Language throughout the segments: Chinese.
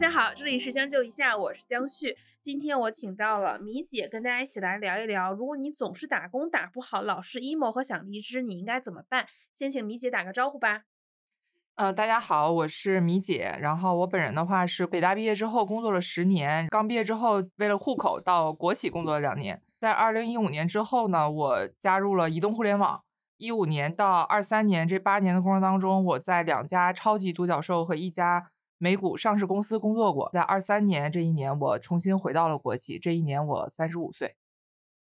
大家好，这里是将就一下，我是江旭。今天我请到了米姐，跟大家一起来聊一聊，如果你总是打工打不好，老是 emo 和想离职，你应该怎么办？先请米姐打个招呼吧。呃，大家好，我是米姐。然后我本人的话是北大毕业之后工作了十年，刚毕业之后为了户口到国企工作了两年。在二零一五年之后呢，我加入了移动互联网。一五年到二三年这八年的过程当中，我在两家超级独角兽和一家。美股上市公司工作过，在二三年这一年，我重新回到了国企。这一年我三十五岁。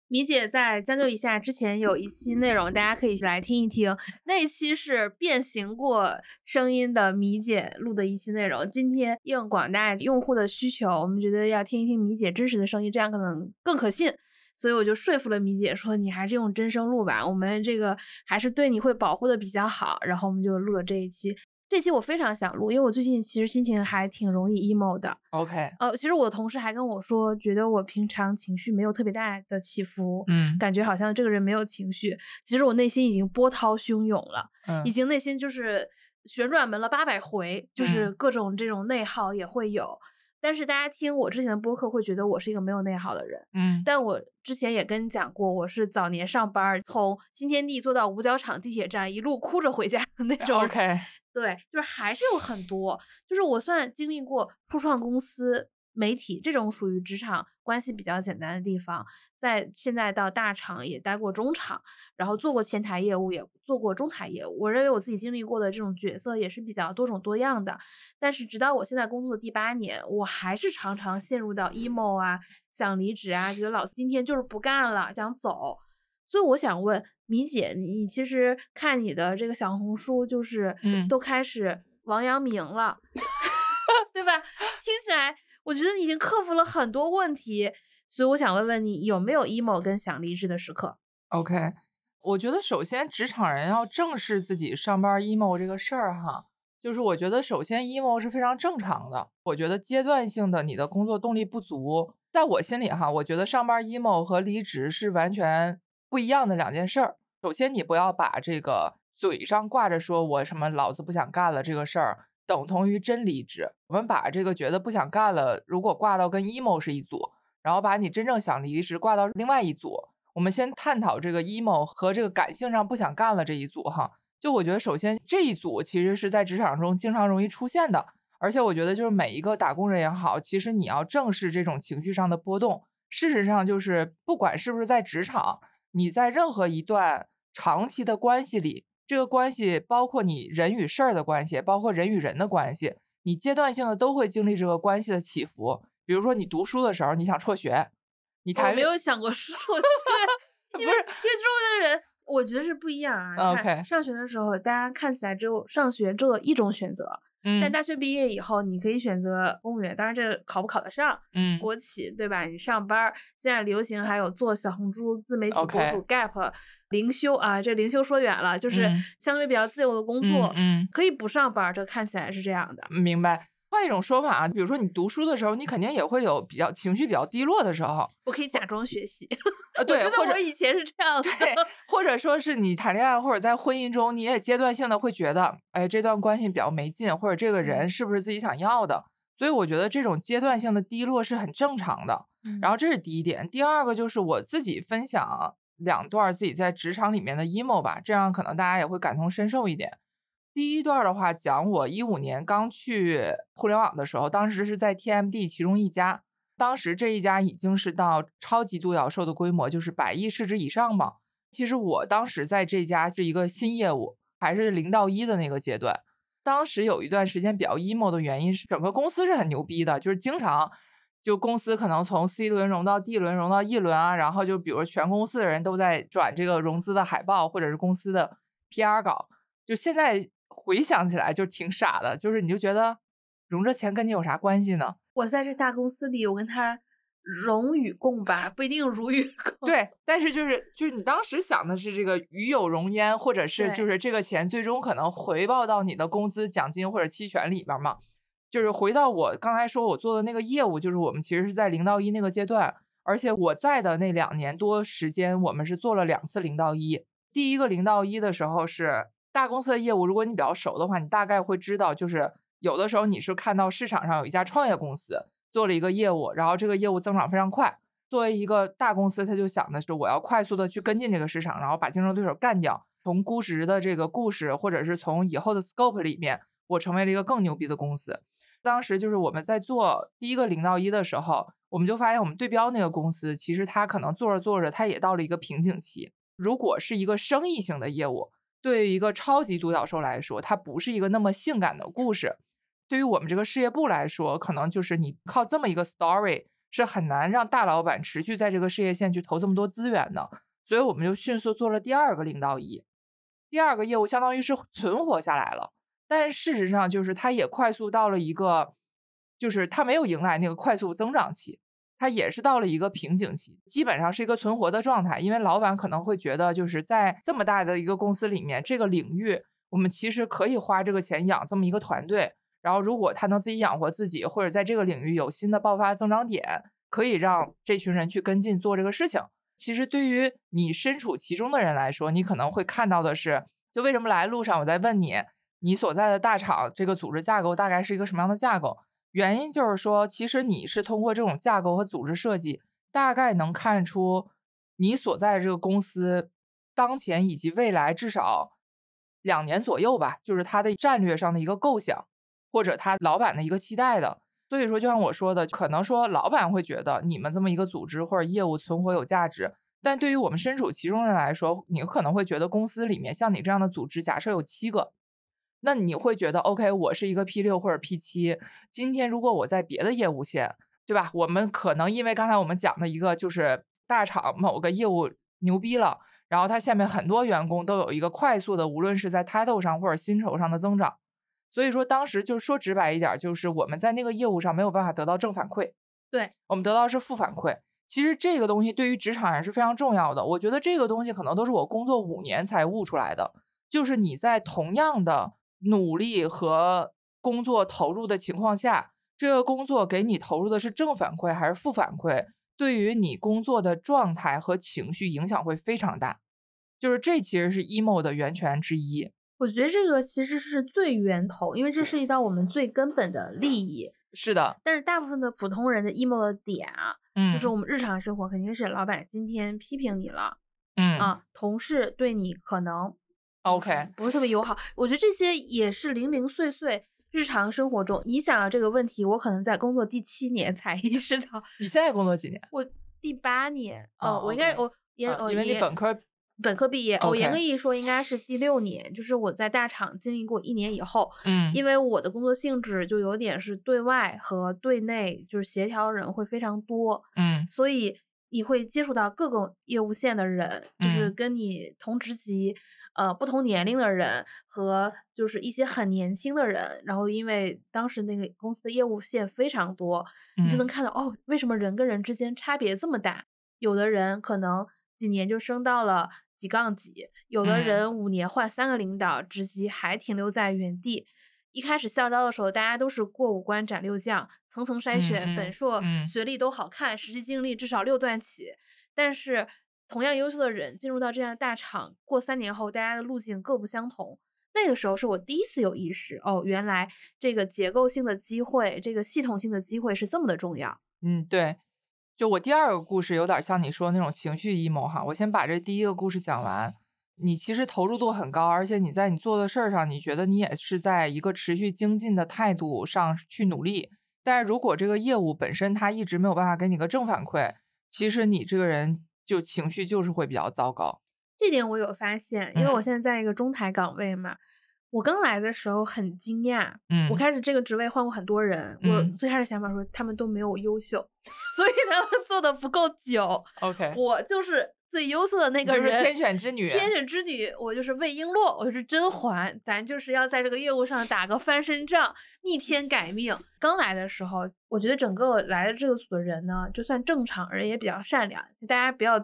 米姐在将就一下之前有一期内容，大家可以来听一听。那期是变形过声音的米姐录的一期内容。今天应广大用户的需求，我们觉得要听一听米姐真实的声音，这样可能更可信。所以我就说服了米姐，说你还是用真声录吧，我们这个还是对你会保护的比较好。然后我们就录了这一期。这期我非常想录，因为我最近其实心情还挺容易 emo 的。OK，呃，其实我的同事还跟我说，觉得我平常情绪没有特别大的起伏，嗯，感觉好像这个人没有情绪。其实我内心已经波涛汹涌了，嗯，已经内心就是旋转门了八百回，就是各种这种内耗也会有。但是大家听我之前的播客会觉得我是一个没有内耗的人，嗯，但我之前也跟你讲过，我是早年上班从新天地坐到五角场地铁站，一路哭着回家的那种。OK。对，就是还是有很多，就是我算经历过初创公司、媒体这种属于职场关系比较简单的地方，在现在到大厂也待过中厂，然后做过前台业务，也做过中台业务。我认为我自己经历过的这种角色也是比较多种多样的。但是直到我现在工作的第八年，我还是常常陷入到 emo 啊，想离职啊，觉得老子今天就是不干了，想走。所以我想问。米姐，你其实看你的这个小红书，就是都开始王阳明了，对吧？听起来我觉得你已经克服了很多问题，所以我想问问你，有没有 emo 跟想离职的时刻？OK，我觉得首先职场人要正视自己上班 emo 这个事儿哈，就是我觉得首先 emo 是非常正常的。我觉得阶段性的你的工作动力不足，在我心里哈，我觉得上班 emo 和离职是完全不一样的两件事儿。首先，你不要把这个嘴上挂着说我什么老子不想干了这个事儿等同于真离职。我们把这个觉得不想干了，如果挂到跟 emo 是一组，然后把你真正想离职挂到另外一组。我们先探讨这个 emo 和这个感性上不想干了这一组哈。就我觉得，首先这一组其实是在职场中经常容易出现的，而且我觉得就是每一个打工人也好，其实你要正视这种情绪上的波动。事实上，就是不管是不是在职场，你在任何一段。长期的关系里，这个关系包括你人与事儿的关系，包括人与人的关系，你阶段性的都会经历这个关系的起伏。比如说你读书的时候，你想辍学，你谈没有想过辍学，不是因为周围的人，我觉得是不一样啊。OK，上学的时候，大家看起来只有上学只有一种选择。但大学毕业以后，你可以选择公务员，当然这考不考得上，嗯，国企对吧？你上班现在流行还有做小红书自媒体博主，gap 灵修啊，这灵修说远了，就是相对比较自由的工作，嗯，可以不上班，这看起来是这样的，明白。换一种说法啊，比如说你读书的时候，你肯定也会有比较情绪比较低落的时候。我可以假装学习，呃，对，或者我以前是这样的，对，或者说是你谈恋爱或者在婚姻中，你也阶段性的会觉得，哎，这段关系比较没劲，或者这个人是不是自己想要的？所以我觉得这种阶段性的低落是很正常的。然后这是第一点，第二个就是我自己分享两段自己在职场里面的 emo 吧，这样可能大家也会感同身受一点。第一段的话讲，我一五年刚去互联网的时候，当时是在 TMD 其中一家，当时这一家已经是到超级独角兽的规模，就是百亿市值以上嘛。其实我当时在这家是一个新业务，还是零到一的那个阶段。当时有一段时间比较 emo 的原因是，整个公司是很牛逼的，就是经常就公司可能从 C 轮融到 D 轮，融到 E 轮啊，然后就比如全公司的人都在转这个融资的海报，或者是公司的 PR 稿，就现在。回想起来就挺傻的，就是你就觉得融这钱跟你有啥关系呢？我在这大公司里，我跟他荣与共吧，不一定如与共。对，但是就是就是你当时想的是这个与有荣焉，或者是就是这个钱最终可能回报到你的工资、奖金或者期权里边嘛。就是回到我刚才说我做的那个业务，就是我们其实是在零到一那个阶段，而且我在的那两年多时间，我们是做了两次零到一。第一个零到一的时候是。大公司的业务，如果你比较熟的话，你大概会知道，就是有的时候你是看到市场上有一家创业公司做了一个业务，然后这个业务增长非常快。作为一个大公司，他就想的是我要快速的去跟进这个市场，然后把竞争对手干掉。从估值的这个故事，或者是从以后的 scope 里面，我成为了一个更牛逼的公司。当时就是我们在做第一个零到一的时候，我们就发现我们对标那个公司，其实它可能做着做着，它也到了一个瓶颈期。如果是一个生意型的业务，对于一个超级独角兽来说，它不是一个那么性感的故事。对于我们这个事业部来说，可能就是你靠这么一个 story 是很难让大老板持续在这个事业线去投这么多资源的。所以我们就迅速做了第二个零到一。第二个业务相当于是存活下来了，但事实上就是它也快速到了一个，就是它没有迎来那个快速增长期，它也是到了一个瓶颈期，基本上是一个存活的状态。因为老板可能会觉得，就是在这么大的一个公司里面，这个领域我们其实可以花这个钱养这么一个团队，然后如果他能自己养活自己，或者在这个领域有新的爆发增长点，可以让这群人去跟进做这个事情。其实对于你身处其中的人来说，你可能会看到的是，就为什么来路上我在问你，你所在的大厂这个组织架构大概是一个什么样的架构？原因就是说，其实你是通过这种架构和组织设计，大概能看出你所在这个公司当前以及未来至少两年左右吧，就是它的战略上的一个构想，或者他老板的一个期待的。所以说，就像我说的，可能说老板会觉得你们这么一个组织或者业务存活有价值，但对于我们身处其中人来说，你可能会觉得公司里面像你这样的组织，假设有七个，那你会觉得 OK，我是一个 P 六或者 P 七。今天如果我在别的业务线，对吧？我们可能因为刚才我们讲的一个就是大厂某个业务牛逼了，然后它下面很多员工都有一个快速的，无论是在 title 上或者薪酬上的增长。所以说，当时就说直白一点，就是我们在那个业务上没有办法得到正反馈，对我们得到是负反馈。其实这个东西对于职场人是非常重要的。我觉得这个东西可能都是我工作五年才悟出来的，就是你在同样的努力和工作投入的情况下，这个工作给你投入的是正反馈还是负反馈，对于你工作的状态和情绪影响会非常大。就是这其实是 emo 的源泉之一。我觉得这个其实是最源头，因为这涉及到我们最根本的利益。是的，但是大部分的普通人的 emo 的点啊，嗯，就是我们日常生活肯定是老板今天批评你了，嗯啊，同事对你可能 OK 不是特别友好。我觉得这些也是零零碎碎日常生活中，你想到这个问题，我可能在工作第七年 才意识到。你现在工作几年？我第八年，哦我应该我研嗯因为你本科本科毕业，我严格意义说应该是第六年，就是我在大厂经历过一年以后，嗯因为我的工作性质就有点是对外和对内就是协调人会非常多，嗯所以你会接触到各个业务线的人，就是嗯跟你同职级。呃，不同年龄的人和就是一些很年轻的人，然后因为当时那个公司的业务线非常多，你就嗯能看到哦，为什么人跟人之间差别这么大？有的人可能几年就升到了几杠几，有的嗯人五年换三个领导，职级还停留在原地。一开始校招的时候，大家都是过五关斩六将，层层筛选，本硕、嗯学历都好看，实际经历至少六段起。但是同样优秀的人进入到这样的大厂，过三年后，大家的路径各不相同。那个时候是我第一次有意识，哦，原来这个结构性的机会，这个系统性的机会是这么的重要。嗯，对。就我第二个故事有点像你说的那种情绪 emo 哈，我先把这第一个故事讲完。你其实投入度很高，而且你在你做的事儿上，你觉得你也是在一个持续精进的态度上去努力。但是如果这个业务本身它一直没有办法给你个正反馈，其实你这个人就情绪就是会比较糟糕。这点我有发现，因为我嗯。现在在一个中台岗位嘛，我刚来的时候很惊讶，嗯。我开始这个职位换过很多人，我嗯。最开始想法说他们都没有我优秀，所以他们做的不够久，OK，我就是最优秀的那个人，就是天选之女。天选之女，我就是魏璎珞，我是甄嬛，咱就是要在这个业务上打个翻身仗，逆天改命。刚来的时候，我觉得整个来的这个组的人呢，就算正常，人也比较善良，就大家不要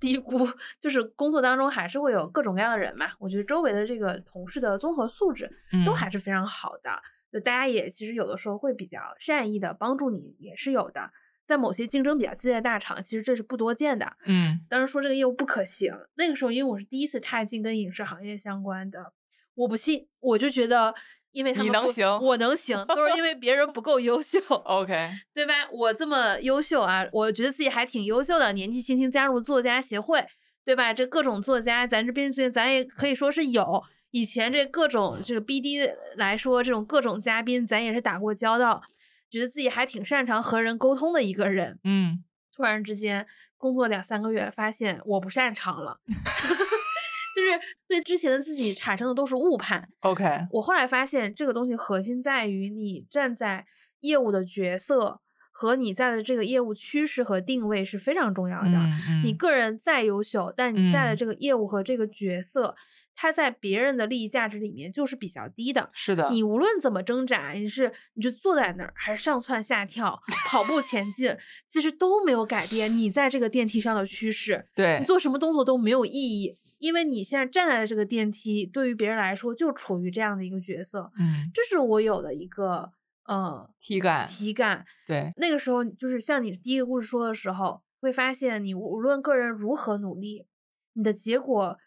低估，就是工作当中还是会有各种各样的人嘛。我觉得周围的这个同事的综合素质都嗯还是非常好的，就大家也其实有的时候会比较善意的帮助你，也是有的。在某些竞争比较激烈的大厂，其实这是不多见的。嗯当时说这个业务不可行，那个时候因为我是第一次踏进跟影视行业相关的，我不信，我就觉得因为他们不你能行我能行，都是因为别人不够优秀。OK，对吧？我这么优秀啊，我觉得自己还挺优秀的，年纪轻轻加入作家协会，对吧？这各种作家，咱这编剧咱也可以说是有。以前这各种这个 BD 来说，这种各种嘉宾，咱也是打过交道，觉得自己还挺擅长和人沟通的一个人。嗯突然之间，工作两三个月，发现我不擅长了，就是对之前的自己产生的都是误判。，OK，我后来发现，这个东西核心在于你站在业务的角色和你在的这个业务趋势和定位是非常重要的。嗯嗯，你个人再优秀，但你在的嗯这个业务和这个角色，它在别人的利益价值里面就是比较低的。是的，你无论怎么挣扎，你是你就坐在那儿，还是上蹿下跳、跑步前进，其实都没有改变你在这个电梯上的趋势。对你做什么动作都没有意义，因为你现在站在这个电梯，对于别人来说就处于这样的一个角色。嗯这是我有的一个呃体感，体感。对那个时候就是像你第一个故事说的时候，会发现你无论个人如何努力，你的结果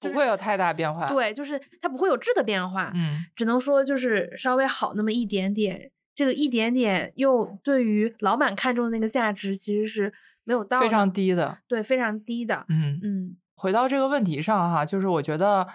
就是不会有太大变化。，对，就是它不会有质的变化，嗯只能说就是稍微好那么一点点。这个一点点又对于老板看中的那个价值其实是没有到非常低的。对非常低的。嗯，嗯回到这个问题上哈，就是我觉得，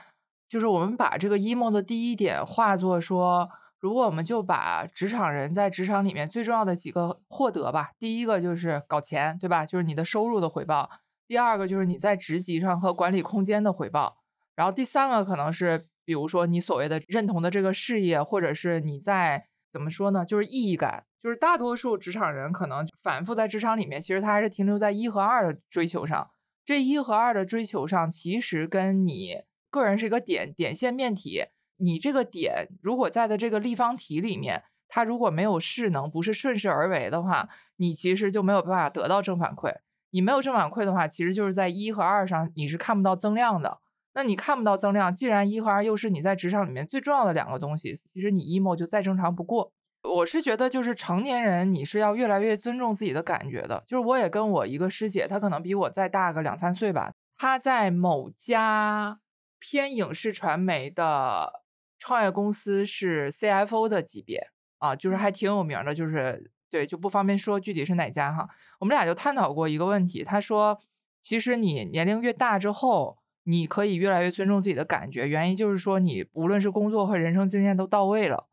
就是我们把这个 emo 的第一点化作说，如果我们就把职场人在职场里面最重要的几个获得吧，第一个就是搞钱，对吧？就是你的收入的回报；第二个就是你在职级上和管理空间的回报；然后第三个可能是，比如说你所谓的认同的这个事业，或者是你在怎么说呢，就是意义感。就是大多数职场人可能反复在职场里面，其实他还是停留在一和二的追求上。这一和二的追求上，其实跟你个人是一个点点线面体。你这个点如果在的这个立方体里面，它如果没有势能，不是顺势而为的话，你其实就没有办法得到正反馈。你没有正反馈的话，其实就是在一和二上你是看不到增量的。那你看不到增量，既然一和二又是你在职场里面最重要的两个东西，其实你 emo 就再正常不过。我是觉得，就是成年人，你是要越来越尊重自己的感觉的。就是我也跟我一个师姐，她可能比我再大个两三岁吧，她在某家偏影视传媒的创业公司是 CFO 的级别啊，就是还挺有名的，就是对，就不方便说具体是哪家哈。我们俩就探讨过一个问题，他说，其实你年龄越大之后，你可以越来越尊重自己的感觉，原因就是说你无论是工作和人生经验都到位了。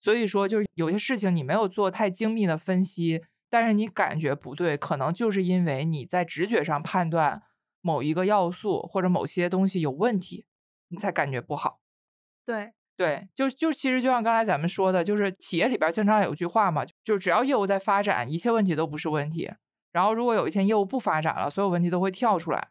所以说，就有些事情你没有做太精密的分析，但是你感觉不对，可能就是因为你在直觉上判断某一个要素或者某些东西有问题，你才感觉不好。对，对，就就其实就像刚才咱们说的，就是企业里边经常有句话嘛，就只要业务在发展，一切问题都不是问题。然后如果有一天业务不发展了，所有问题都会跳出来。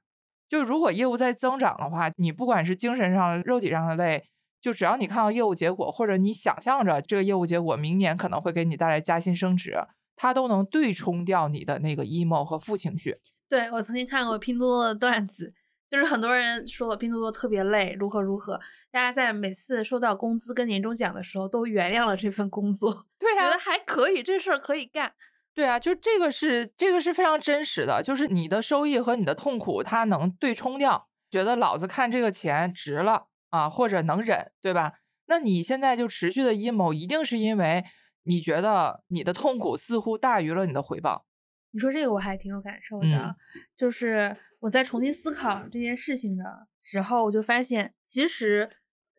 就如果业务在增长的话，你不管是精神上、肉体上的累，就只要你看到业务结果，或者你想象着这个业务结果明年可能会给你带来加薪升职，它都能对冲掉你的那个 emo 和负情绪。对我曾经看过拼多多的段子，就是很多人说拼多多特别累，如何如何，大家在每次收到工资跟年终奖的时候都原谅了这份工作，对呀、觉得还可以，这事儿可以干。对啊，就这个是这个是非常真实的，就是你的收益和你的痛苦，它能对冲掉，觉得老子看这个钱值了啊，或者能忍，对吧？那你现在就持续的 emo，一定是因为你觉得你的痛苦似乎大于了你的回报。你说这个我还挺有感受的，嗯就是我在重新思考这件事情的时候，我就发现，其实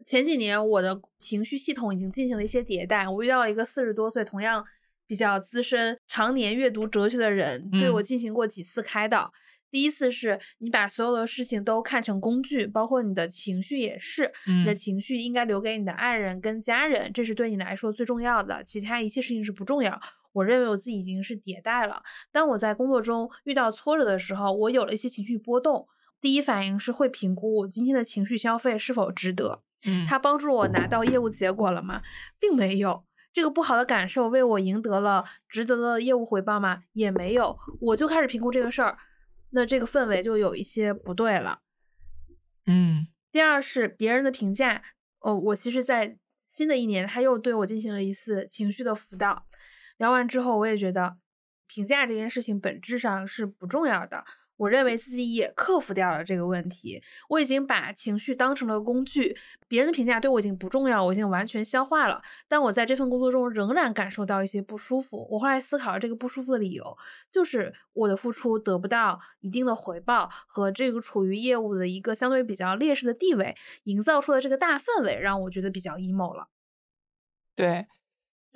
前几年我的情绪系统已经进行了一些迭代。我遇到了一个四十多岁、同样比较资深、常年阅读哲学的人，对嗯我进行过几次开导。第一次是你把所有的事情都看成工具，包括你的情绪也是，你的嗯情绪应该留给你的爱人跟家人，这是对你来说最重要的，其他一切事情是不重要。我认为我自己已经是迭代了。当我在工作中遇到挫折的时候，我有了一些情绪波动，第一反应是会评估我今天的情绪消费是否值得。嗯，它帮助我拿到业务结果了吗？并没有。这个不好的感受为我赢得了值得的业务回报吗？也没有。我就开始评估这个事儿，那这个氛围就有一些不对了。嗯第二是别人的评价，哦，我其实，在新的一年，他又对我进行了一次情绪的辅导。聊完之后，我也觉得评价这件事情本质上是不重要的。我认为自己也克服掉了这个问题。我已经把情绪当成了工具，别人的评价对我已经不重要，我已经完全消化了。但我在这份工作中仍然感受到一些不舒服。我后来思考了这个不舒服的理由，就是我的付出得不到一定的回报，和这个处于业务的一个相对比较劣势的地位，营造出的这个大氛围让我觉得比较 emo 了。对，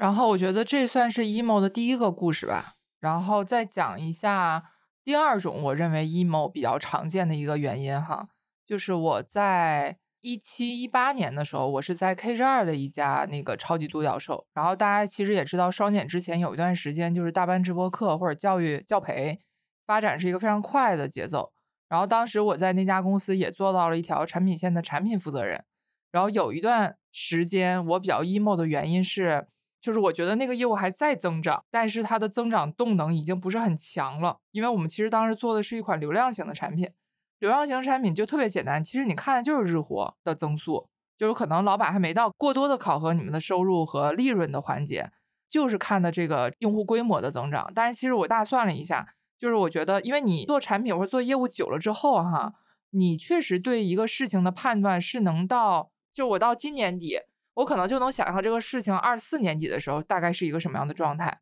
然后我觉得这算是 emo 的第一个故事吧。然后再讲一下。第二种，我认为 emo 比较常见的一个原因哈，就是我在一七一八年的时候，我是在 K 十二的一家那个超级独角兽。然后大家其实也知道，双减之前有一段时间，就是大班直播课或者教育教培发展是一个非常快的节奏。然后当时我在那家公司也做到了一条产品线的产品负责人。然后有一段时间我比较 emo 的原因是。就是我觉得那个业务还在增长，但是它的增长动能已经不是很强了。因为我们其实当时做的是一款流量型的产品，流量型产品就特别简单，其实你看的就是日活的增速，就是可能老板还没到过多的考核你们的收入和利润的环节，就是看的这个用户规模的增长。但是其实我大算了一下，就是我觉得，因为你做产品或者做业务久了之后，哈，你确实对一个事情的判断是能到，就我到今年底。我可能就能想象这个事情二四年级的时候大概是一个什么样的状态，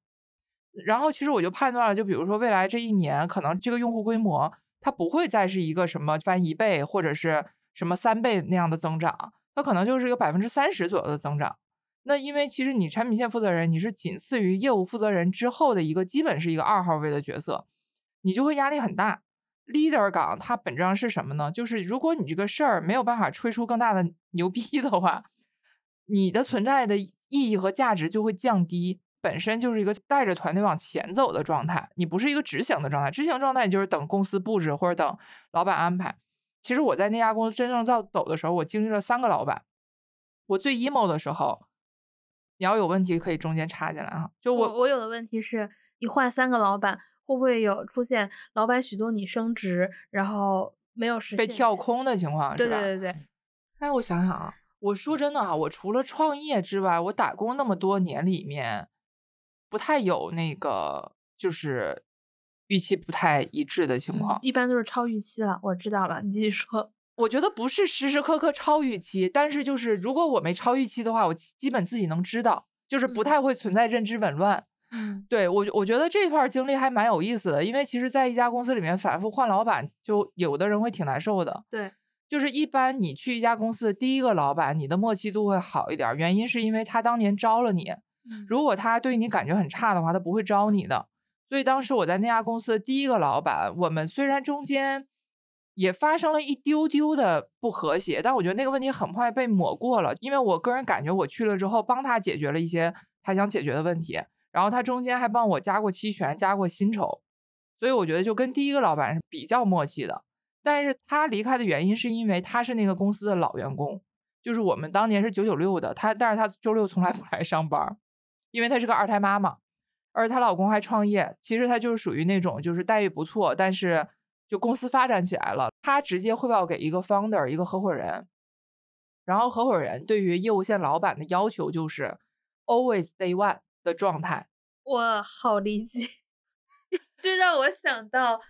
然后其实我就判断了，就比如说未来这一年，可能这个用户规模它不会再是一个什么翻一倍或者是什么三倍那样的增长，它可能就是一个百分之三十左右的增长。那因为其实你产品线负责人，你是仅次于业务负责人之后的一个基本是一个二号位的角色，你就会压力很大。leader 岗它本质上是什么呢？就是如果你这个事儿没有办法吹出更大的牛逼的话。你的存在的意义和价值就会降低，本身就是一个带着团队往前走的状态，你不是一个执行的状态。执行状态你就是等公司布置或者等老板安排。其实我在那家公司真正在走的时候，我经历了三个老板。我最 emo 的时候，你要有问题可以中间插进来哈。就我我有的问题是，你换三个老板，会不会有出现老板许多你升职，然后没有实现被跳空的情况？对对对对。哎，我想想啊。我说真的啊，我除了创业之外，我打工那么多年里面，不太有那个就是预期不太一致的情况，一般都是超预期了。我知道了，你继续说。我觉得不是时时刻刻超预期，但是就是如果我没超预期的话，我基本自己能知道，就是不太会存在认知紊乱。嗯，对我我觉得这段经历还蛮有意思的，因为其实在一家公司里面反复换老板，就有的人会挺难受的。对。就是一般你去一家公司的第一个老板，你的默契度会好一点，原因是因为他当年招了你。如果他对你感觉很差的话，他不会招你的。所以当时我在那家公司的第一个老板，我们虽然中间也发生了一丢丢的不和谐，但我觉得那个问题很快被抹过了，因为我个人感觉我去了之后帮他解决了一些他想解决的问题，然后他中间还帮我加过期权，加过薪酬，所以我觉得就跟第一个老板是比较默契的。但是他离开的原因是因为他是那个公司的老员工，就是我们当年是九九六的，他但是他周六从来不 来上班，因为他是个二胎妈妈，而她老公还创业，其实他就是属于那种就是待遇不错，但是就公司发展起来了，他直接汇报给一个 founder 一个合伙人，然后合伙人对于业务线老板的要求就是 always day one 的状态，我好理解，这让我想到。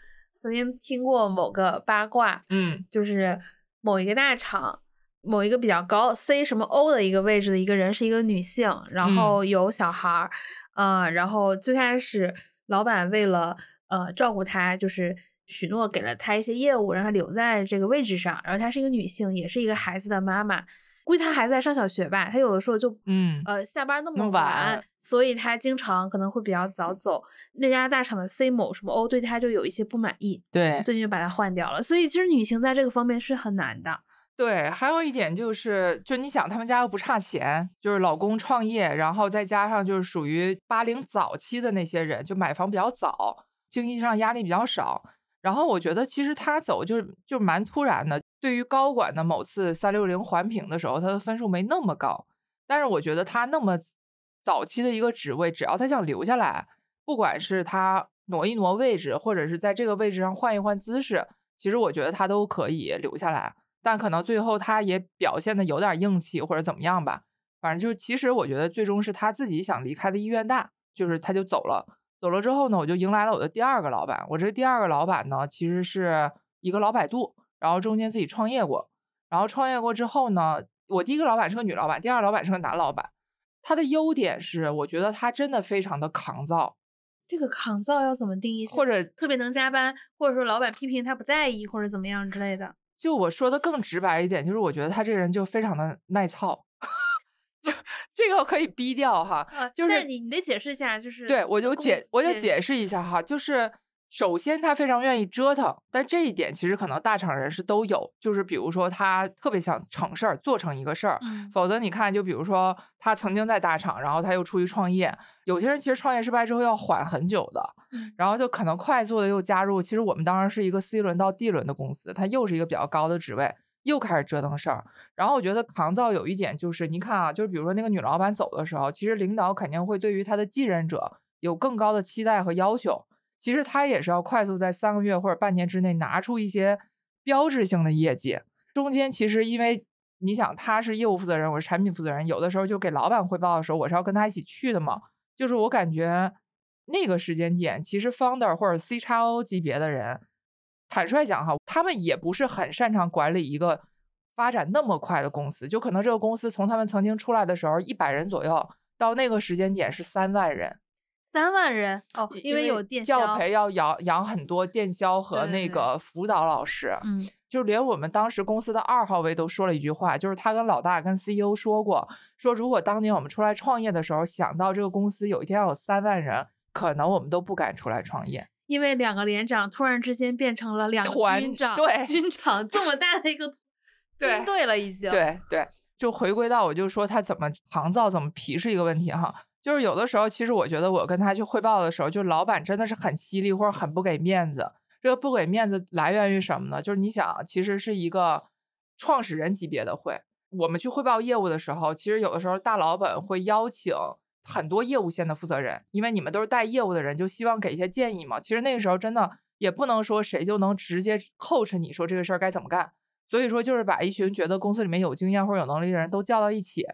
曾经听过某个八卦，嗯，就是某一个大厂，某一个比较高 C 什么 O 的一个位置的一个人是一个女性，然后有小孩儿，呃，然后最开始老板为了呃照顾她，就是许诺给了她一些业务，让她留在这个位置上。然后她是一个女性，也是一个孩子的妈妈，估计他还在上小学吧，他有的时候就嗯呃下班那么晚。所以他经常可能会比较早走，那家大厂的 C 某什么 O 对他就有一些不满意，对，最近就把他换掉了。所以其实女性在这个方面是很难的。对，还有一点就是，就你想他们家又不差钱，就是老公创业，然后再加上就是属于八零早期的那些人，就买房比较早，经济上压力比较少。然后我觉得其实他走就就蛮突然的。对于高管的某次三六零环评的时候，他的分数没那么高，但是我觉得他那么。早期的一个职位，只要他想留下来，不管是他挪一挪位置，或者是在这个位置上换一换姿势，其实我觉得他都可以留下来。但可能最后他也表现的有点硬气或者怎么样吧，反正就其实我觉得最终是他自己想离开的意愿大，就是他就走了。走了之后呢，我就迎来了我的第二个老板。我这第二个老板呢，其实是一个老百度，然后中间自己创业过。然后创业过之后呢，我第一个老板是个女老板，第二个老板是个男老板。他的优点是，我觉得他真的非常的抗造。这个抗造要怎么定义？或者特别能加班，或者说老板批评他不在意，或者怎么样之类的。就我说的更直白一点，就是我觉得他这个人就非常的耐操。就这个可以逼掉哈，就是你你得解释一下，就是对我就解我就解释一下哈，就是。首先，他非常愿意折腾，但这一点其实可能大厂人士都有，就是比如说他特别想成事儿，做成一个事儿。否则你看，就比如说他曾经在大厂，然后他又出去创业。有些人其实创业失败之后要缓很久的，然后就可能快速的又加入。其实我们当时是一个 C 轮到 D 轮的公司，他又是一个比较高的职位，又开始折腾事儿。然后我觉得扛造有一点就是，你看啊，就是比如说那个女老板走的时候，其实领导肯定会对于他的继任者有更高的期待和要求。其实他也是要快速在三个月或者半年之内拿出一些标志性的业绩。中间其实因为你想他是业务负责人，我是产品负责人，有的时候就给老板汇报的时候，我是要跟他一起去的嘛。就是我感觉那个时间点，其实 founder 或者 C 叉 O 级别的人，坦率讲哈，他们也不是很擅长管理一个发展那么快的公司。就可能这个公司从他们曾经出来的时候一百人左右，到那个时间点是三万人。三万人哦，因为有电销，教培要养养很多电销和那个辅导老师。嗯，就连我们当时公司的二号位都说了一句话，就是他跟老大跟 CEO 说过，说如果当年我们出来创业的时候想到这个公司有一天要有三万人，可能我们都不敢出来创业。因为两个连长突然之间变成了两个军长，对军长这么大的一个 军队了，已经。对对，就回归到我就说他怎么行造怎么皮是一个问题哈。就是有的时候，其实我觉得我跟他去汇报的时候，就老板真的是很犀利或者很不给面子。这个不给面子来源于什么呢？就是你想，其实是一个创始人级别的会，我们去汇报业务的时候，其实有的时候大老板会邀请很多业务线的负责人，因为你们都是带业务的人，就希望给一些建议嘛。其实那个时候真的也不能说谁就能直接 coach 你说这个事儿该怎么干，所以说就是把一群觉得公司里面有经验或者有能力的人都叫到一起。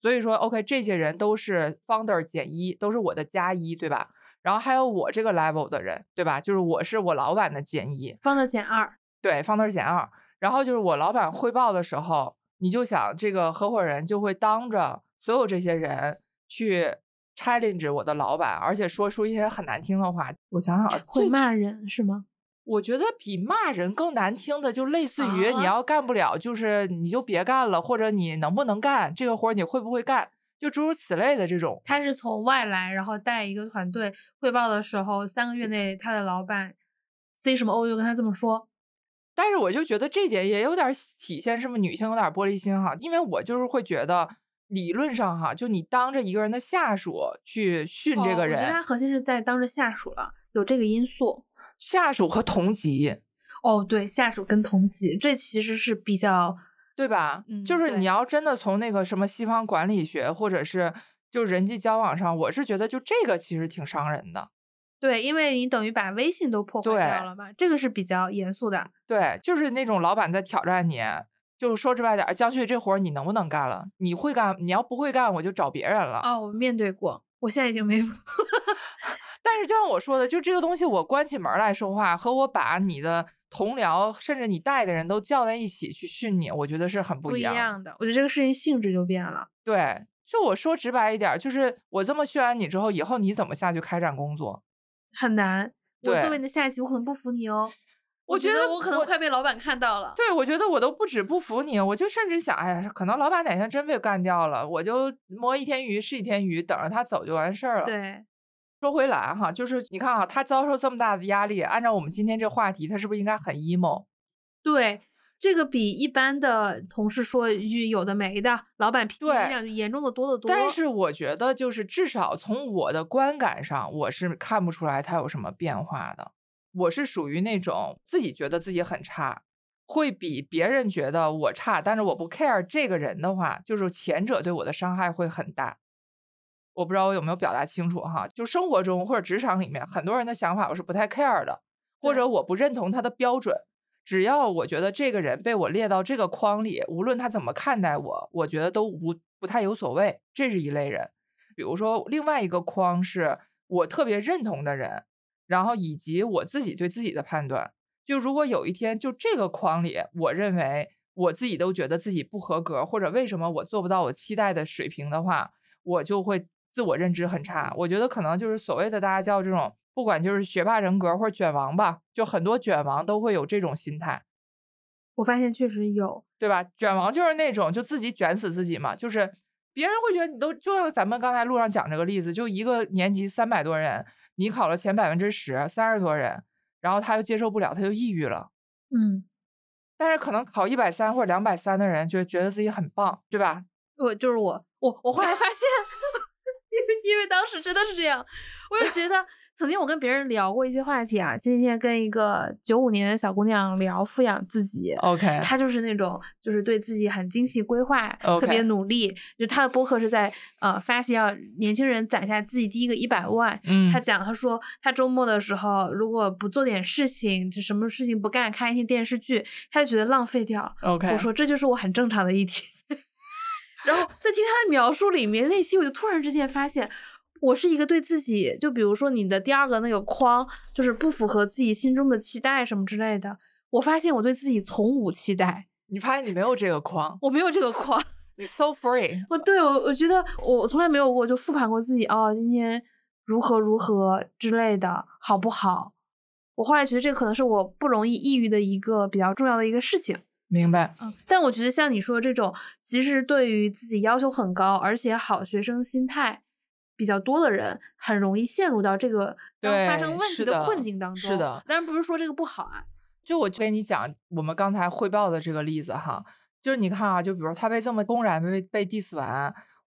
所以说，OK，这些人都是 founder 减一，都是我的加一，对吧？然后还有我这个 level 的人，对吧？就是我是我老板的减一，founder 减二，对，founder 减二。然后就是我老板汇报的时候，你就想这个合伙人就会当着所有这些人去 challenge 我的老板，而且说出一些很难听的话。我想想，会骂人是吗？我觉得比骂人更难听的，就类似于你要干不了，就是你就别干了，或者你能不能干这个活，你会不会干，就诸如此类的这种。他是从外来，然后带一个团队汇报的时候，三个月内他的老板 C 什么 O 就跟他这么说。但是我就觉得这点也有点体现，是不是女性有点玻璃心哈？因为我就是会觉得，理论上哈，就你当着一个人的下属去训这个人，我觉得他核心是在当着下属了，有这个因素。下属和同级，哦，对，下属跟同级，这其实是比较对吧？嗯，就是你要真的从那个什么西方管理学，或者是就人际交往上，我是觉得就这个其实挺伤人的。对，因为你等于把微信都破坏掉了嘛，这个是比较严肃的。对，就是那种老板在挑战你，就说直白点，江旭这活你能不能干了？你会干，你要不会干，我就找别人了。哦，我面对过，我现在已经没。但是就像我说的，就这个东西，我关起门来说话，和我把你的同僚甚至你带的人都叫在一起去训你，我觉得是很不一样的。我觉得这个事情性质就变了。对，就我说直白一点，就是我这么训完你之后，以后你怎么下去开展工作？很难。我作为你的下级，我可能不服你哦。我觉得我可能快被老板看到了。对，我觉得我都不止不服你，我就甚至想，哎呀，可能老板哪天真被干掉了，我就摸一天鱼是一天鱼，等着他走就完事儿了。对。说回来哈，就是你看哈，他遭受这么大的压力，按照我们今天这话题，他是不是应该很 emo？对，这个比一般的同事说一句有的没的，老板批评两句严重的多得多。但是我觉得，就是至少从我的观感上，我是看不出来他有什么变化的。我是属于那种自己觉得自己很差，会比别人觉得我差，但是我不 care 这个人的话，就是前者对我的伤害会很大。我不知道我有没有表达清楚哈，就生活中或者职场里面，很多人的想法我是不太 care 的，或者我不认同他的标准。只要我觉得这个人被我列到这个框里，无论他怎么看待我，我觉得都无不太有所谓。这是一类人。比如说另外一个框是我特别认同的人，然后以及我自己对自己的判断。就如果有一天，就这个框里，我认为我自己都觉得自己不合格，或者为什么我做不到我期待的水平的话，我就会自我认知很差。我觉得可能就是所谓的大家叫这种，不管就是学霸人格或者卷王吧，就很多卷王都会有这种心态。我发现确实有，对吧？卷王就是那种就自己卷死自己嘛，就是别人会觉得你都就像咱们刚才路上讲这个例子，就一个年级三百多人，你考了前百分之十，三十多人。然后他又接受不了，他就抑郁了。嗯，但是可能考一百三或者两百三的人就觉得自己很棒，对吧？我就是我，我我后来发现，因为当时真的是这样，我就觉得。曾经我跟别人聊过一些话题啊，今天跟一个九五年的小姑娘聊富养自己，OK，她就是那种就是对自己很精细规划，特别努力。就她的播客是在呃发现要年轻人攒下自己第一个一百万。嗯，她讲她说她周末的时候如果不做点事情，就什么事情不干，看一些电视剧，她就觉得浪费掉。OK，我说这就是我很正常的一天。然后在听他的描述里面，内心我就突然之间发现。我是一个对自己，就比如说你的第二个那个框，就是不符合自己心中的期待什么之类的。我发现我对自己从无期待。你发现你没有这个框？我没有这个框。你 so free。我对我我觉得我从来没有过就复盘过自己哦，今天如何如何之类的，好不好？我后来觉得这可能是我不容易抑郁的一个比较重要的一个事情。明白。嗯。但我觉得像你说这种，即使对于自己要求很高，而且好学生心态。比较多的人很容易陷入到这个当发生问题的困境当中。是的，当然不是说这个不好啊。就我跟你讲，我们刚才汇报的这个例子哈，就是你看啊，就比如他被这么公然被被 diss 完，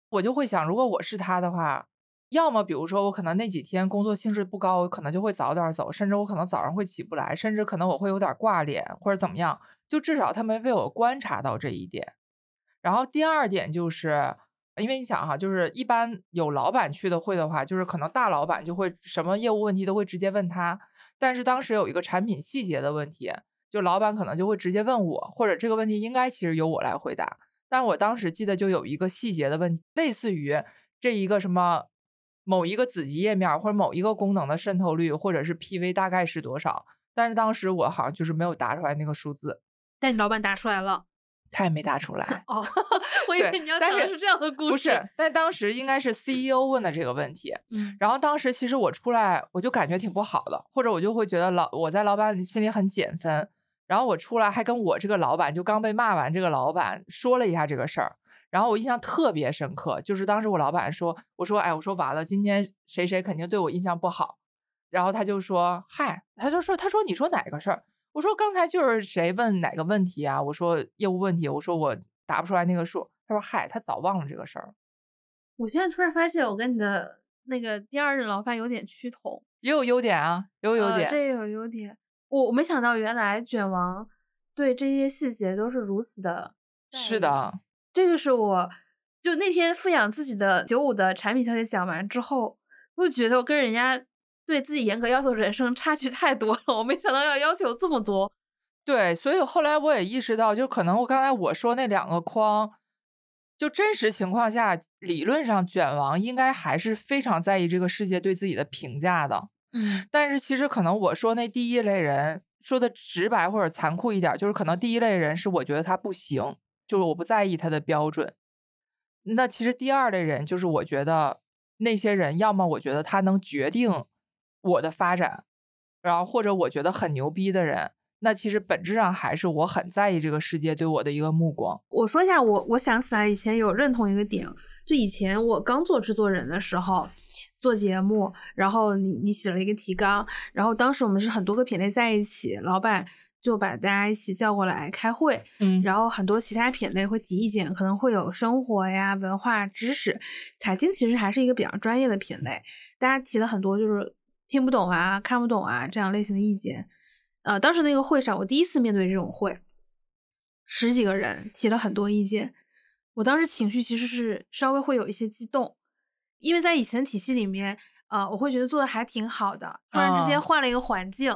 我就会想，如果我是他的话，要么比如说我可能那几天工作性质不高，我可能就会早点走，甚至我可能早上会起不来，甚至可能我会有点挂脸或者怎么样，就至少他没被我观察到这一点。然后第二点就是。因为你想哈，就是一般有老板去的会的话，就是可能大老板就会什么业务问题都会直接问他。但是当时有一个产品细节的问题，就老板可能就会直接问我，或者这个问题应该其实由我来回答。但我当时记得就有一个细节的问题，类似于这一个什么某一个子集页面或者某一个功能的渗透率或者是 PV 大概是多少？但是当时我好像就是没有答出来那个数字，但你老板答出来了。他也没答出来哦，我以为你要讲的是这样的故事。不是，但当时应该是 CEO 问的这个问题。嗯，然后当时其实我出来，我就感觉挺不好的，或者我就会觉得老我在老板心里很减分。然后我出来还跟我这个老板，就刚被骂完这个老板说了一下这个事儿。然后我印象特别深刻，就是当时我老板说，我说哎，我说完了，今天谁谁肯定对我印象不好。然后他就说嗨，他就说他说你说哪个事儿？我说刚才就是谁问哪个问题啊？我说业务问题，我说我答不出来那个数。他说嗨，他早忘了这个事儿。我现在突然发现，我跟你的那个第二任老板有点趋同，也有优点啊，也有优点，这也有优点。我我没想到原来卷王对这些细节都是如此的。是的，这个是我就那天富养自己的九五的产品小姐讲完之后，我就觉得我跟人家。对自己严格要求，人生差距太多了。我没想到要要求这么多。对，所以后来我也意识到，就可能我刚才我说那两个框，就真实情况下，理论上卷王应该还是非常在意这个世界对自己的评价的。嗯，但是其实可能我说那第一类人说的直白或者残酷一点，就是可能第一类人是我觉得他不行，就是我不在意他的标准。那其实第二类人就是我觉得那些人，要么我觉得他能决定。我的发展，然后或者我觉得很牛逼的人，那其实本质上还是我很在意这个世界对我的一个目光。我说一下，我我想起来以前有认同一个点，就以前我刚做制作人的时候做节目，然后你你写了一个提纲，然后当时我们是很多个品类在一起，老板就把大家一起叫过来开会，嗯，然后很多其他品类会提意见，可能会有生活呀、文化知识、财经，其实还是一个比较专业的品类，大家提了很多就是。听不懂啊，看不懂啊，这样类型的意见，呃，当时那个会上，我第一次面对这种会，十几个人提了很多意见，我当时情绪其实是稍微会有一些激动，因为在以前体系里面，呃，我会觉得做的还挺好的，突然之间换了一个环境，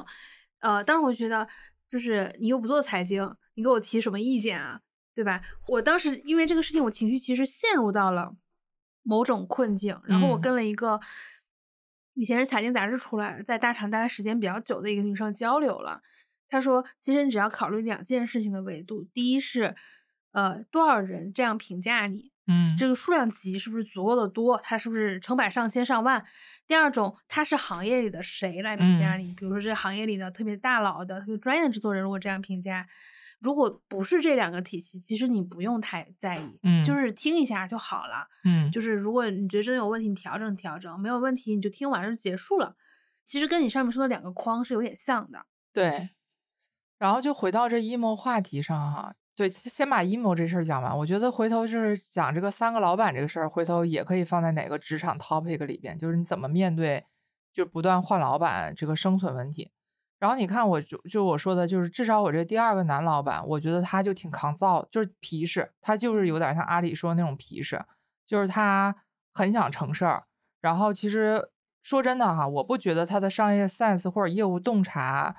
呃，当时我觉得就是你又不做财经，你给我提什么意见啊，对吧？我当时因为这个事情，我情绪其实陷入到了某种困境，然后我跟了一个。以前是财经杂志出来，在大厂待的时间比较久的一个女生交流了。她说，其实你只要考虑两件事情的维度，第一是，呃，多少人这样评价你，嗯，这个数量级是不是足够的多？它是不是成百上千上万？第二种，它是行业里的谁来评价你？比如说这行业里的特别大佬的、特别专业的制作人，如果这样评价，如果不是这两个体系，其实你不用太在意，嗯，就是听一下就好了，嗯，就是如果你觉得真的有问题，你调整调整，没有问题你就听完就结束了。其实跟你上面说的两个框是有点像的，对。然后就回到这 emo 话题上哈，对，先把 emo 这事儿讲完。我觉得回头就是讲这个三个老板这个事儿，回头也可以放在哪个职场 topic 里边，就是你怎么面对就不断换老板这个生存问题。然后你看，我就就我说的，就是至少我这第二个男老板，我觉得他就挺抗造，就是皮实，他就是有点像阿里说的那种皮实，就是他很想成事儿。然后其实说真的哈，我不觉得他的商业 sense 或者业务洞察。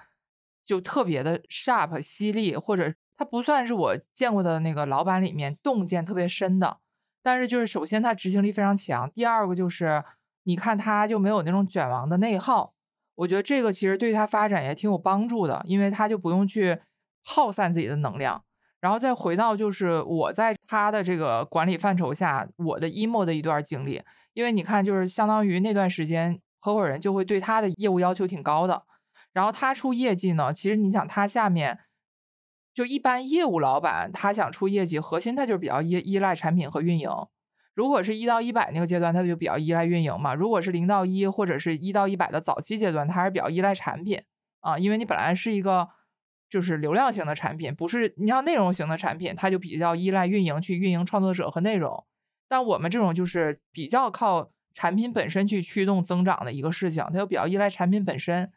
就特别的 sharp 犀利，或者他不算是我见过的那个老板里面洞见特别深的，但是就是首先他执行力非常强，第二个就是你看他就没有那种卷王的内耗，我觉得这个其实对他发展也挺有帮助的，因为他就不用去耗散自己的能量，然后再回到就是我在他的这个管理范畴下我的 emo 的一段经历，因为你看就是相当于那段时间合伙人就会对他的业务要求挺高的。然后他出业绩呢，其实你想他下面就一般业务老板，他想出业绩，核心他就是比较依依赖产品和运营。如果是一到一百那个阶段，他就比较依赖运营嘛。如果是零到一或者是一到一百的早期阶段，他还是比较依赖产品啊，因为你本来是一个就是流量型的产品，不是你像内容型的产品，它就比较依赖运营去运营创作者和内容。但我们这种就是比较靠产品本身去驱动增长的一个事情，它就比较依赖产品本身。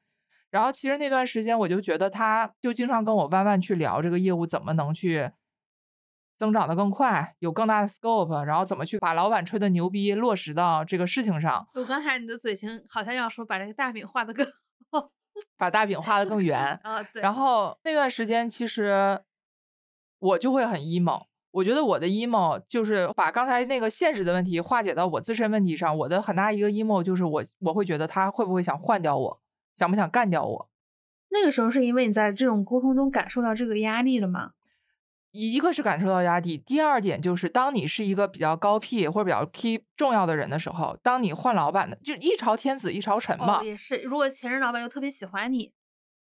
然后其实那段时间我就觉得，他就经常跟我弯弯去聊这个业务怎么能去增长的更快，有更大的 scope，然后怎么去把老板吹的牛逼落实到这个事情上。我刚才你的嘴型好像要说把这个大饼画的更，把大饼画的更圆啊。对。然后那段时间其实我就会很 emo，我觉得我的 emo 就是把刚才那个现实的问题化解到我自身问题上。我的很大一个 emo 就是我我会觉得他会不会想换掉我。想不想干掉我？那个时候是因为你在这种沟通中感受到这个压力了吗？一个是感受到压力，第二点就是当你是一个比较高 P 或者比较 Key 重要的人的时候，当你换老板的，就一朝天子一朝臣嘛。也是，如果前任老板又特别喜欢你，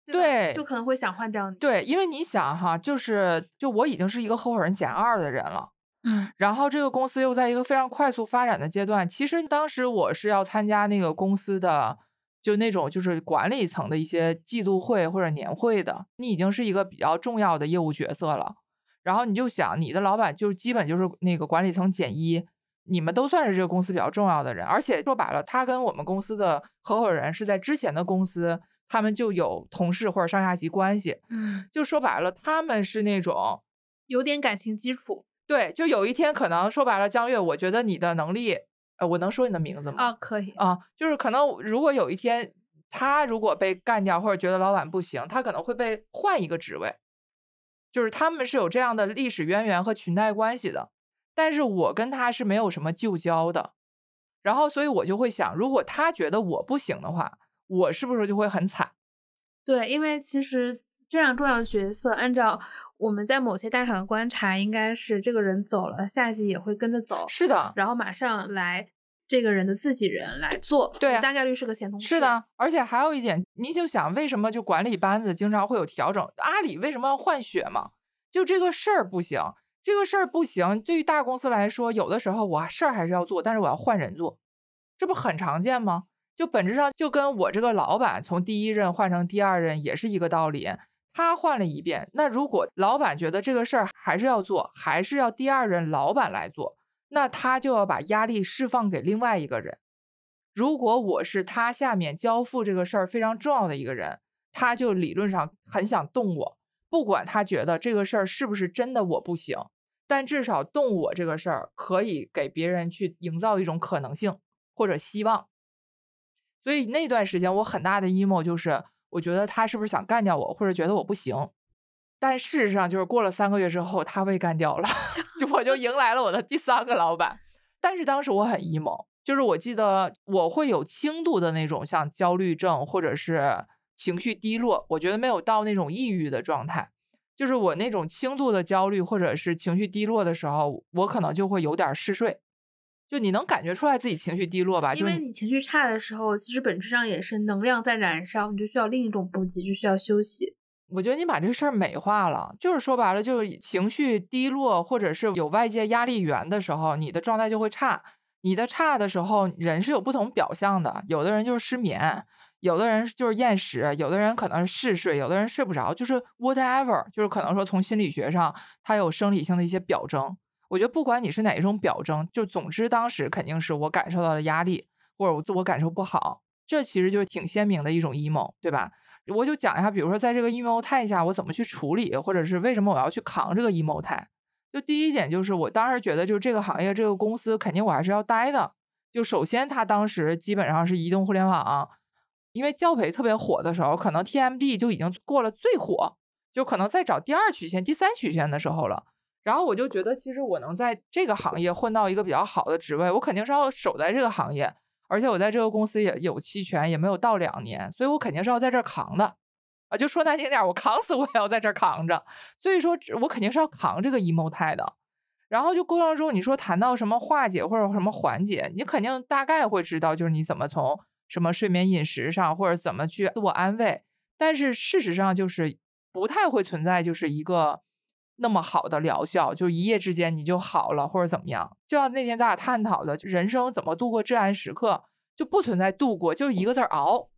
对，就可能会想换掉你。对，因为你想哈，就是就我已经是一个合伙人减二的人了，嗯，然后这个公司又在一个非常快速发展的阶段，其实当时我是要参加那个公司的。就那种就是管理层的一些季度会或者年会的，你已经是一个比较重要的业务角色了。然后你就想，你的老板就基本就是那个管理层减一，你们都算是这个公司比较重要的人。而且说白了，他跟我们公司的合伙人是在之前的公司，他们就有同事或者上下级关系。嗯，就说白了，他们是那种有点感情基础。对，就有一天可能说白了，江月，我觉得你的能力。呃，我能说你的名字吗？啊，可以啊，就是可能如果有一天他如果被干掉，或者觉得老板不行，他可能会被换一个职位，就是他们是有这样的历史渊源和裙带关系的。但是我跟他是没有什么旧交的，然后所以我就会想，如果他觉得我不行的话，我是不是就会很惨？对，因为其实这样重要的角色，按照我们在某些大厂的观察，应该是这个人走了，下一级也会跟着走。是的，然后马上来这个人的自己人来做，对，大概率是个前同事。是的，而且还有一点，你就想为什么就管理班子经常会有调整？阿里为什么要换血嘛？就这个事儿不行，这个事儿不行。对于大公司来说，有的时候我事儿还是要做，但是我要换人做，这不很常见吗？就本质上就跟我这个老板从第一任换成第二任也是一个道理。他换了一遍，那如果老板觉得这个事儿还是要做，还是要第二任老板来做，那他就要把压力释放给另外一个人。如果我是他下面交付这个事儿非常重要的一个人，他就理论上很想动我，不管他觉得这个事儿是不是真的我不行，但至少动我这个事儿可以给别人去营造一种可能性或者希望。所以那段时间我很大的 emo 就是。我觉得他是不是想干掉我，或者觉得我不行？但事实上，就是过了三个月之后，他被干掉了，就我就迎来了我的第三个老板。但是当时我很 emo，就是我记得我会有轻度的那种像焦虑症或者是情绪低落，我觉得没有到那种抑郁的状态。就是我那种轻度的焦虑或者是情绪低落的时候，我可能就会有点嗜睡。就你能感觉出来自己情绪低落吧？因为你情绪差的时候，其实本质上也是能量在燃烧，你就需要另一种补给，就需要休息。我觉得你把这个事儿美化了，就是说白了，就是情绪低落或者是有外界压力源的时候，你的状态就会差。你的差的时候，人是有不同表象的。有的人就是失眠，有的人就是厌食，有的人可能是嗜睡，有的人睡不着，就是 whatever，就是可能说从心理学上，它有生理性的一些表征。我觉得不管你是哪一种表征，就总之当时肯定是我感受到了压力，或者我自我感受不好，这其实就是挺鲜明的一种 emo，对吧？我就讲一下，比如说在这个 emo 态下，我怎么去处理，或者是为什么我要去扛这个 emo 态。就第一点就是，我当时觉得，就这个行业这个公司肯定我还是要待的。就首先，他当时基本上是移动互联网，因为教培特别火的时候，可能 TMD 就已经过了最火，就可能在找第二曲线、第三曲线的时候了。然后我就觉得，其实我能在这个行业混到一个比较好的职位，我肯定是要守在这个行业，而且我在这个公司也有期权，也没有到两年，所以我肯定是要在这儿扛的啊。就说难听点，我扛死我也要在这儿扛着。所以说我肯定是要扛这个 emo 态的。然后就过程中，你说谈到什么化解或者什么缓解，你肯定大概会知道，就是你怎么从什么睡眠饮食上，或者怎么去自我安慰。但是事实上就是不太会存在，就是一个。那么好的疗效，就一夜之间你就好了，或者怎么样？就像那天咱俩探讨的，人生怎么度过至暗时刻，就不存在度过，就一个字熬。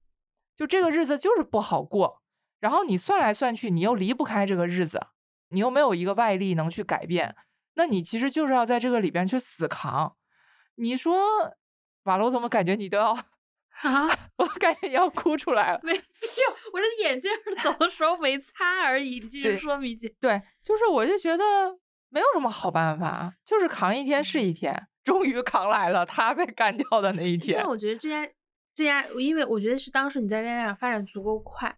就这个日子就是不好过，然后你算来算去，你又离不开这个日子，你又没有一个外力能去改变，那你其实就是要在这个里边去死扛。你说，瓦罗，怎么感觉你都要？啊！我感觉要哭出来了。没有，我这眼镜走的时候没擦而已。继续说，米姐。对，就是我就觉得没有什么好办法，就是扛一天是一天。终于扛来了，他被干掉的那一天。但我觉得这家这家，因为我觉得是当时你在这家发展足够快，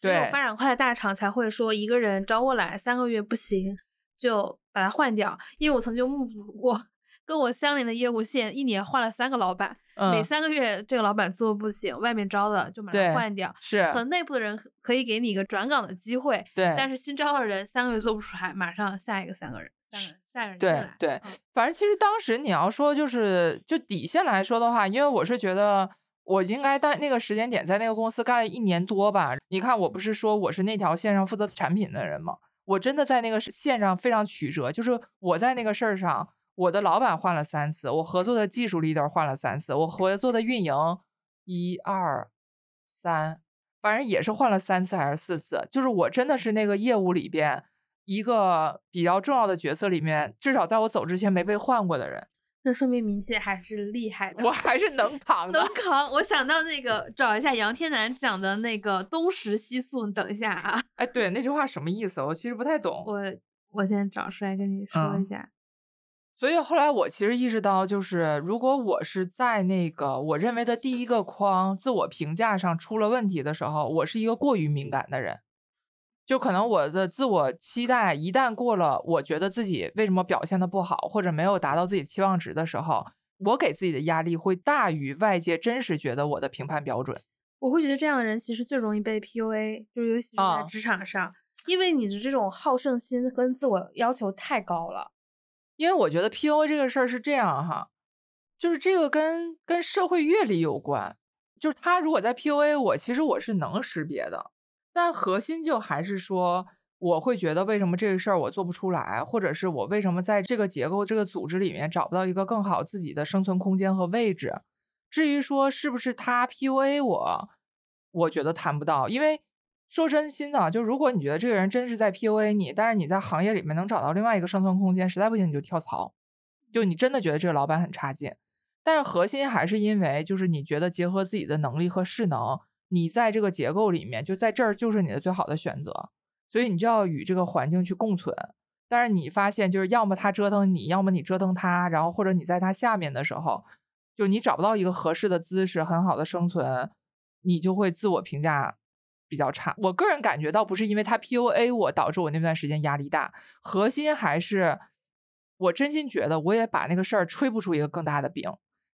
只有发展快的大厂才会说一个人招过来三个月不行就把他换掉。因为我曾经目睹过 跟我相邻的业务线一年换了三个老板。每三个月这个老板做不行，外面招的就马上换掉。是，可能内部的人可以给你一个转岗的机会。对，但是新招的人三个月做不出来，马上下一个三个人，三个下一个人进来。对对，反正其实当时你要说就是就底线来说的话，因为我是觉得我应该在那个时间点在那个公司干了一年多吧。你看，我不是说我是那条线上负责产品的人吗？我真的在那个线上非常曲折，就是我在那个事儿上。我的老板换了三次，我合作的技术 leader 换了三次，我合作的运营一二三，反正也是换了三次还是四次。就是我真的是那个业务里边一个比较重要的角色里面，至少在我走之前没被换过的人。那说明明姐还是厉害的，我还是能扛的，能扛。我想到那个找一下杨天南讲的那个东食西宿，你等一下啊。哎，对，那句话什么意思？我其实不太懂。我我先找出来跟你说一下。所以后来我其实意识到，就是如果我是在那个我认为的第一个框自我评价上出了问题的时候，我是一个过于敏感的人，就可能我的自我期待一旦过了，我觉得自己为什么表现的不好，或者没有达到自己期望值的时候，我给自己的压力会大于外界真实觉得我的评判标准。我会觉得这样的人其实最容易被 PUA，就是尤其是在职场上，因为你的这种好胜心跟自我要求太高了。因为我觉得 P U A 这个事儿是这样哈，就是这个跟跟社会阅历有关。就是他如果在 P U A 我，其实我是能识别的，但核心就还是说，我会觉得为什么这个事儿我做不出来，或者是我为什么在这个结构、这个组织里面找不到一个更好自己的生存空间和位置。至于说是不是他 P U A 我，我觉得谈不到，因为。说真心的，就如果你觉得这个人真是在 PUA 你，但是你在行业里面能找到另外一个生存空间，实在不行你就跳槽。就你真的觉得这个老板很差劲，但是核心还是因为就是你觉得结合自己的能力和势能，你在这个结构里面就在这儿就是你的最好的选择，所以你就要与这个环境去共存。但是你发现就是要么他折腾你，要么你折腾他，然后或者你在他下面的时候，就你找不到一个合适的姿势，很好的生存，你就会自我评价。比较差，我个人感觉倒不是因为他 PUA 我导致我那段时间压力大，核心还是我真心觉得我也把那个事儿吹不出一个更大的饼，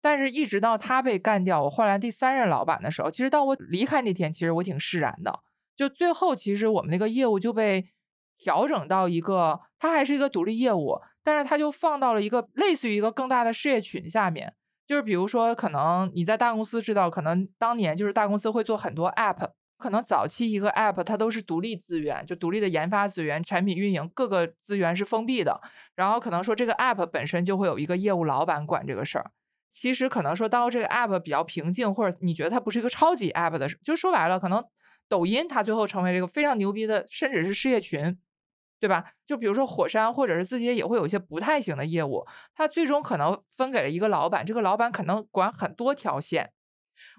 但是，一直到他被干掉，我换来第三任老板的时候，其实到我离开那天，其实我挺释然的。就最后，其实我们那个业务就被调整到一个，它还是一个独立业务，但是它就放到了一个类似于一个更大的事业群下面。就是比如说，可能你在大公司知道，可能当年就是大公司会做很多 app，可能早期一个 app 它都是独立资源，就独立的研发资源、产品运营各个资源是封闭的。然后可能说这个 app 本身就会有一个业务老板管这个事儿。其实可能说，当这个 app 比较平静，或者你觉得它不是一个超级 app 的时候，就说白了，可能抖音它最后成为了一个非常牛逼的，甚至是事业群，对吧？就比如说火山，或者是字节也会有一些不太行的业务，它最终可能分给了一个老板，这个老板可能管很多条线。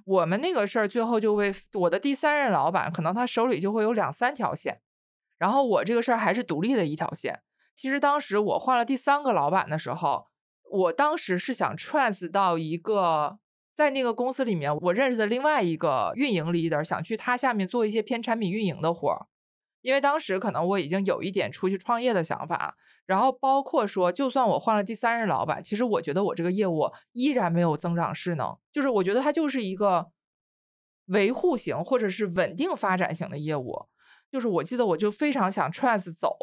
我们那个事儿最后就会我的第三任老板，可能他手里就会有两三条线，然后我这个事儿还是独立的一条线。其实当时我换了第三个老板的时候。我当时是想 trans 到一个在那个公司里面我认识的另外一个运营 leader，想去他下面做一些偏产品运营的活儿，因为当时可能我已经有一点出去创业的想法，然后包括说，就算我换了第三任老板，其实我觉得我这个业务依然没有增长势能，就是我觉得它就是一个维护型或者是稳定发展型的业务，就是我记得我就非常想 trans 走。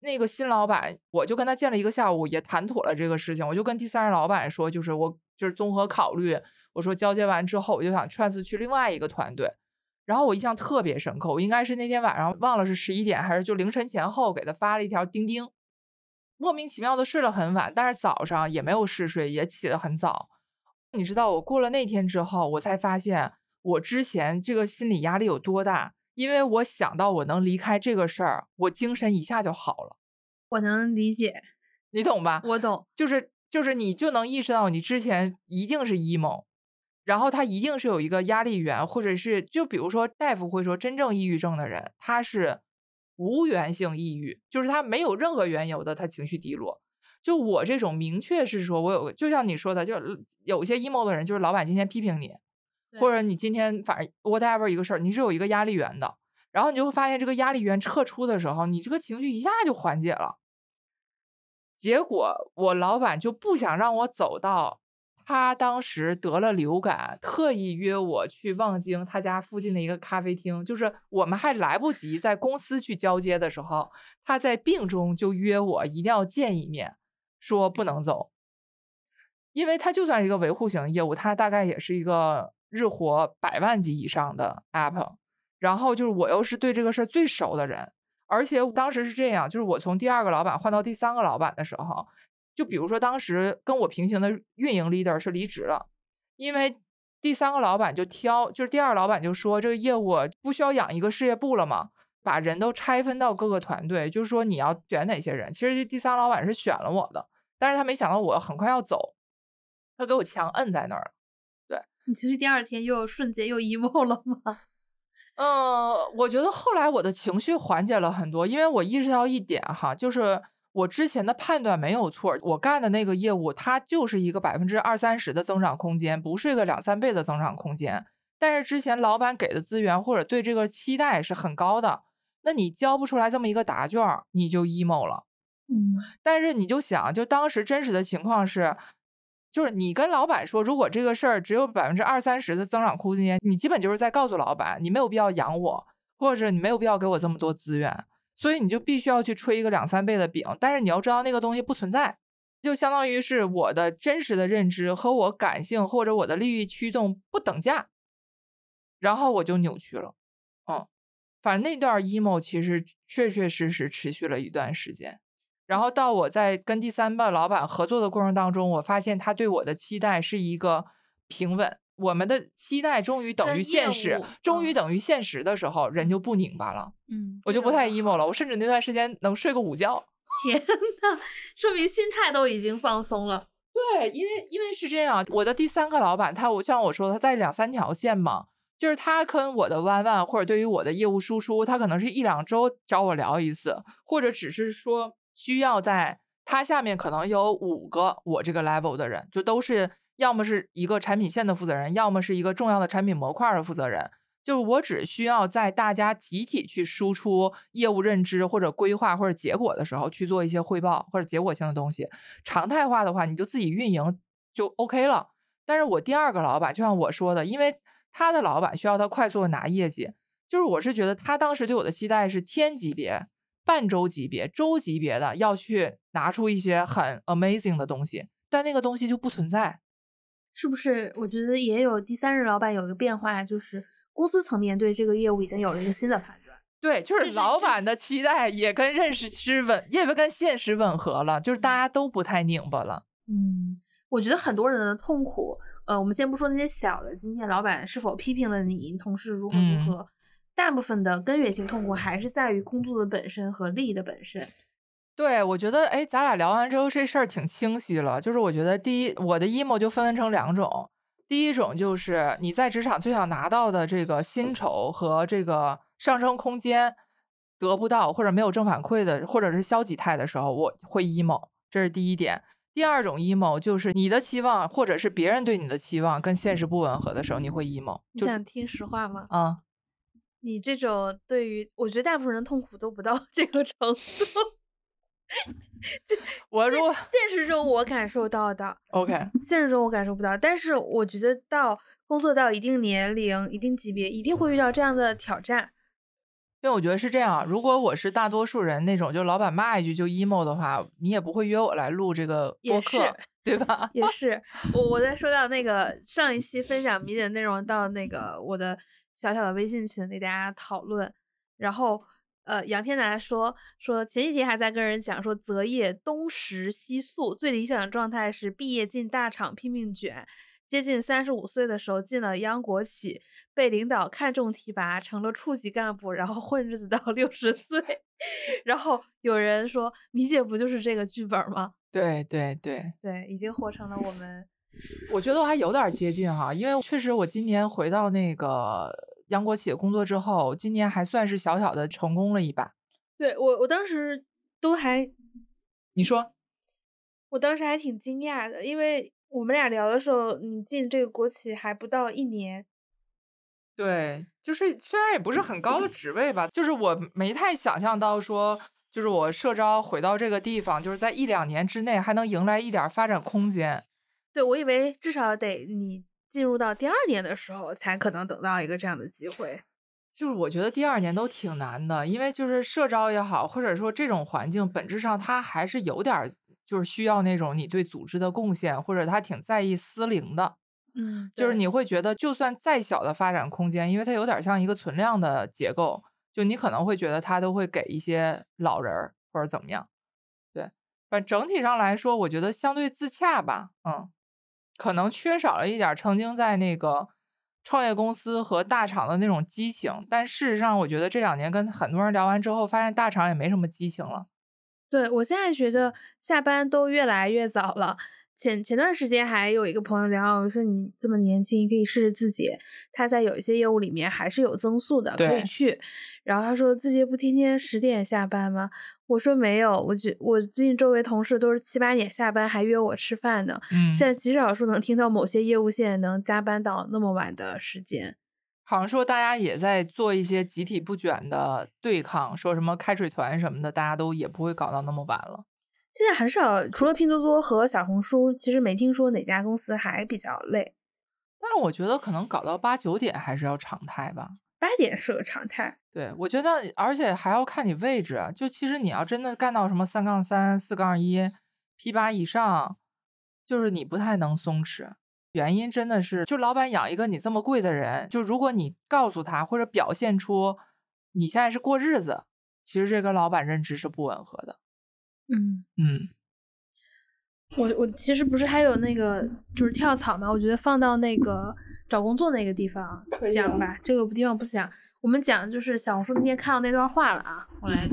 那个新老板，我就跟他见了一个下午，也谈妥了这个事情。我就跟第三任老板说，就是我就是综合考虑，我说交接完之后，我就想 trans 去另外一个团队。然后我印象特别深刻，我应该是那天晚上忘了是十一点还是就凌晨前后给他发了一条钉钉，莫名其妙的睡了很晚，但是早上也没有嗜睡，也起得很早。你知道我过了那天之后，我才发现我之前这个心理压力有多大。因为我想到我能离开这个事儿，我精神一下就好了。我能理解，你懂吧？我懂，就是就是你就能意识到你之前一定是 emo，然后他一定是有一个压力源，或者是就比如说大夫会说，真正抑郁症的人他是无源性抑郁，就是他没有任何缘由的他情绪低落。就我这种明确是说我有个，就像你说的，就有些 emo 的人，就是老板今天批评你。或者你今天反正 whatever 一个事儿，你是有一个压力源的，然后你就会发现这个压力源撤出的时候，你这个情绪一下就缓解了。结果我老板就不想让我走到他当时得了流感，特意约我去望京他家附近的一个咖啡厅，就是我们还来不及在公司去交接的时候，他在病中就约我一定要见一面，说不能走，因为他就算是一个维护型业务，他大概也是一个。日活百万级以上的 app，然后就是我又是对这个事儿最熟的人，而且当时是这样，就是我从第二个老板换到第三个老板的时候，就比如说当时跟我平行的运营 leader 是离职了，因为第三个老板就挑，就是第二老板就说这个业务不需要养一个事业部了嘛，把人都拆分到各个团队，就是说你要选哪些人。其实这第三老板是选了我的，但是他没想到我很快要走，他给我强摁在那儿了。你其实第二天又瞬间又 emo 了吗？嗯，我觉得后来我的情绪缓解了很多，因为我意识到一点哈，就是我之前的判断没有错，我干的那个业务它就是一个百分之二三十的增长空间，不是一个两三倍的增长空间。但是之前老板给的资源或者对这个期待是很高的，那你交不出来这么一个答卷，你就 emo 了。嗯，但是你就想，就当时真实的情况是。就是你跟老板说，如果这个事儿只有百分之二三十的增长空间，你基本就是在告诉老板，你没有必要养我，或者你没有必要给我这么多资源，所以你就必须要去吹一个两三倍的饼。但是你要知道那个东西不存在，就相当于是我的真实的认知和我感性或者我的利益驱动不等价，然后我就扭曲了。嗯，反正那段 emo 其实确确实实持续了一段时间。然后到我在跟第三个老板合作的过程当中，我发现他对我的期待是一个平稳。我们的期待终于等于现实，终于等于现实的时候，人就不拧巴了。嗯，我就不太 emo 了。我甚至那段时间能睡个午觉。天呐，说明心态都已经放松了。对，因为因为是这样，我的第三个老板他，我像我说，他在两三条线嘛，就是他跟我的弯弯或者对于我的业务输出，他可能是一两周找我聊一次，或者只是说。需要在他下面可能有五个我这个 level 的人，就都是要么是一个产品线的负责人，要么是一个重要的产品模块的负责人。就是我只需要在大家集体去输出业务认知或者规划或者结果的时候去做一些汇报或者结果性的东西。常态化的话，你就自己运营就 OK 了。但是我第二个老板，就像我说的，因为他的老板需要他快速的拿业绩，就是我是觉得他当时对我的期待是天级别、半周级别、周级别的要去拿出一些很 amazing 的东西，但那个东西就不存在。是不是？我觉得也有第三任老板有一个变化，就是公司层面对这个业务已经有了一个新的判断。对，就是老板的期待也跟认识是吻，也跟现实吻合了，就是大家都不太拧巴了。嗯，我觉得很多人的痛苦，呃，我们先不说那些小的，今天老板是否批评了你，同事如何嗯如何，大部分的根源性痛苦还是在于工作的本身和利益的本身。对，我觉得，哎，咱俩聊完之后，这事儿挺清晰了。就是我觉得，第一，我的 emo 就分成两种，第一种就是你在职场最想拿到的这个薪酬和这个上升空间得不到，或者没有正反馈的，或者是消极态的时候，我会 emo，这是第一点。第二种 emo 就是你的期望，或者是别人对你的期望跟现实不吻合的时候，你会 emo。你想听实话吗？啊、你这种对于，我觉得大部分人痛苦都不到 这个程度。我如果现实中我感受到的，OK，现实中我感受不到，但是我觉得到工作到一定年龄、一定级别，一定会遇到这样的挑战。因为我觉得是这样，如果我是大多数人那种，就老板骂一句就 emo 的话，你也不会约我来录这个播客，对吧？也是，我我在说到那个上一期分享迷点内容到那个我的小小的微信群里大家讨论，然后呃杨天南说说前几天还在跟人讲说择业东食西宿最理想的状态是毕业进大厂拼命卷，接近三十五岁的时候进了央国企，被领导看中提拔成了处级干部，然后混日子到六十岁，然后有人说米姐不就是这个剧本吗？对对对，对，已经活成了我们。我觉得我还有点儿接近哈，因为确实我今年回到那个央国企业工作之后，今年还算是小小的成功了一把。对我，我当时都还，你说？我当时还挺惊讶的，因为我们俩聊的时候，你进这个国企还不到一年。对，就是虽然也不是很高的职位吧，就是我没太想象到说，就是我社招回到这个地方，就是在一两年之内还能迎来一点儿发展空间。对我以为至少得你进入到第二年的时候，才可能等到一个这样的机会。就是我觉得第二年都挺难的，因为就是社招也好，或者说这种环境本质上它还是有点儿就是需要那种你对组织的贡献，或者他挺在意私龄的。嗯，就是你会觉得，就算再小的发展空间，因为它有点像一个存量的结构，就你可能会觉得它都会给一些老人儿或者怎么样。对，反正整体上来说，我觉得相对自洽吧，嗯，可能缺少了一点曾经在那个创业公司和大厂的那种激情，但事实上，我觉得这两年跟很多人聊完之后，发现大厂也没什么激情了。对我现在觉得下班都越来越早了。前前段时间还有一个朋友聊，我说你这么年轻，可以试试字节，他在有一些业务里面还是有增速的，可以去。然后他说字节不天天十点下班吗？我说没有，我觉我最近周围同事都是七八点下班，还约我吃饭呢。嗯，现在极少数能听到某些业务线能加班到那么晚的时间。好像说大家也在做一些集体不卷的对抗，说什么开水团什么的，大家都也不会搞到那么晚了。现在很少，除了拼多多和小红书，其实没听说哪家公司还比较累。但是我觉得可能搞到八九点还是要常态吧。八点是个常态。对，我觉得，而且还要看你位置啊。就其实你要真的干到什么三杠三、四杠一、P 八以上，就是你不太能松弛。原因真的是，就老板养一个你这么贵的人，就如果你告诉他或者表现出你现在是过日子，其实这跟老板认知是不吻合的。嗯，嗯，我我其实不是还有那个就是跳槽嘛？我觉得放到那个找工作那个地方讲吧，这个地方不讲。我们讲就是小红书那天看到那段话了啊，我来。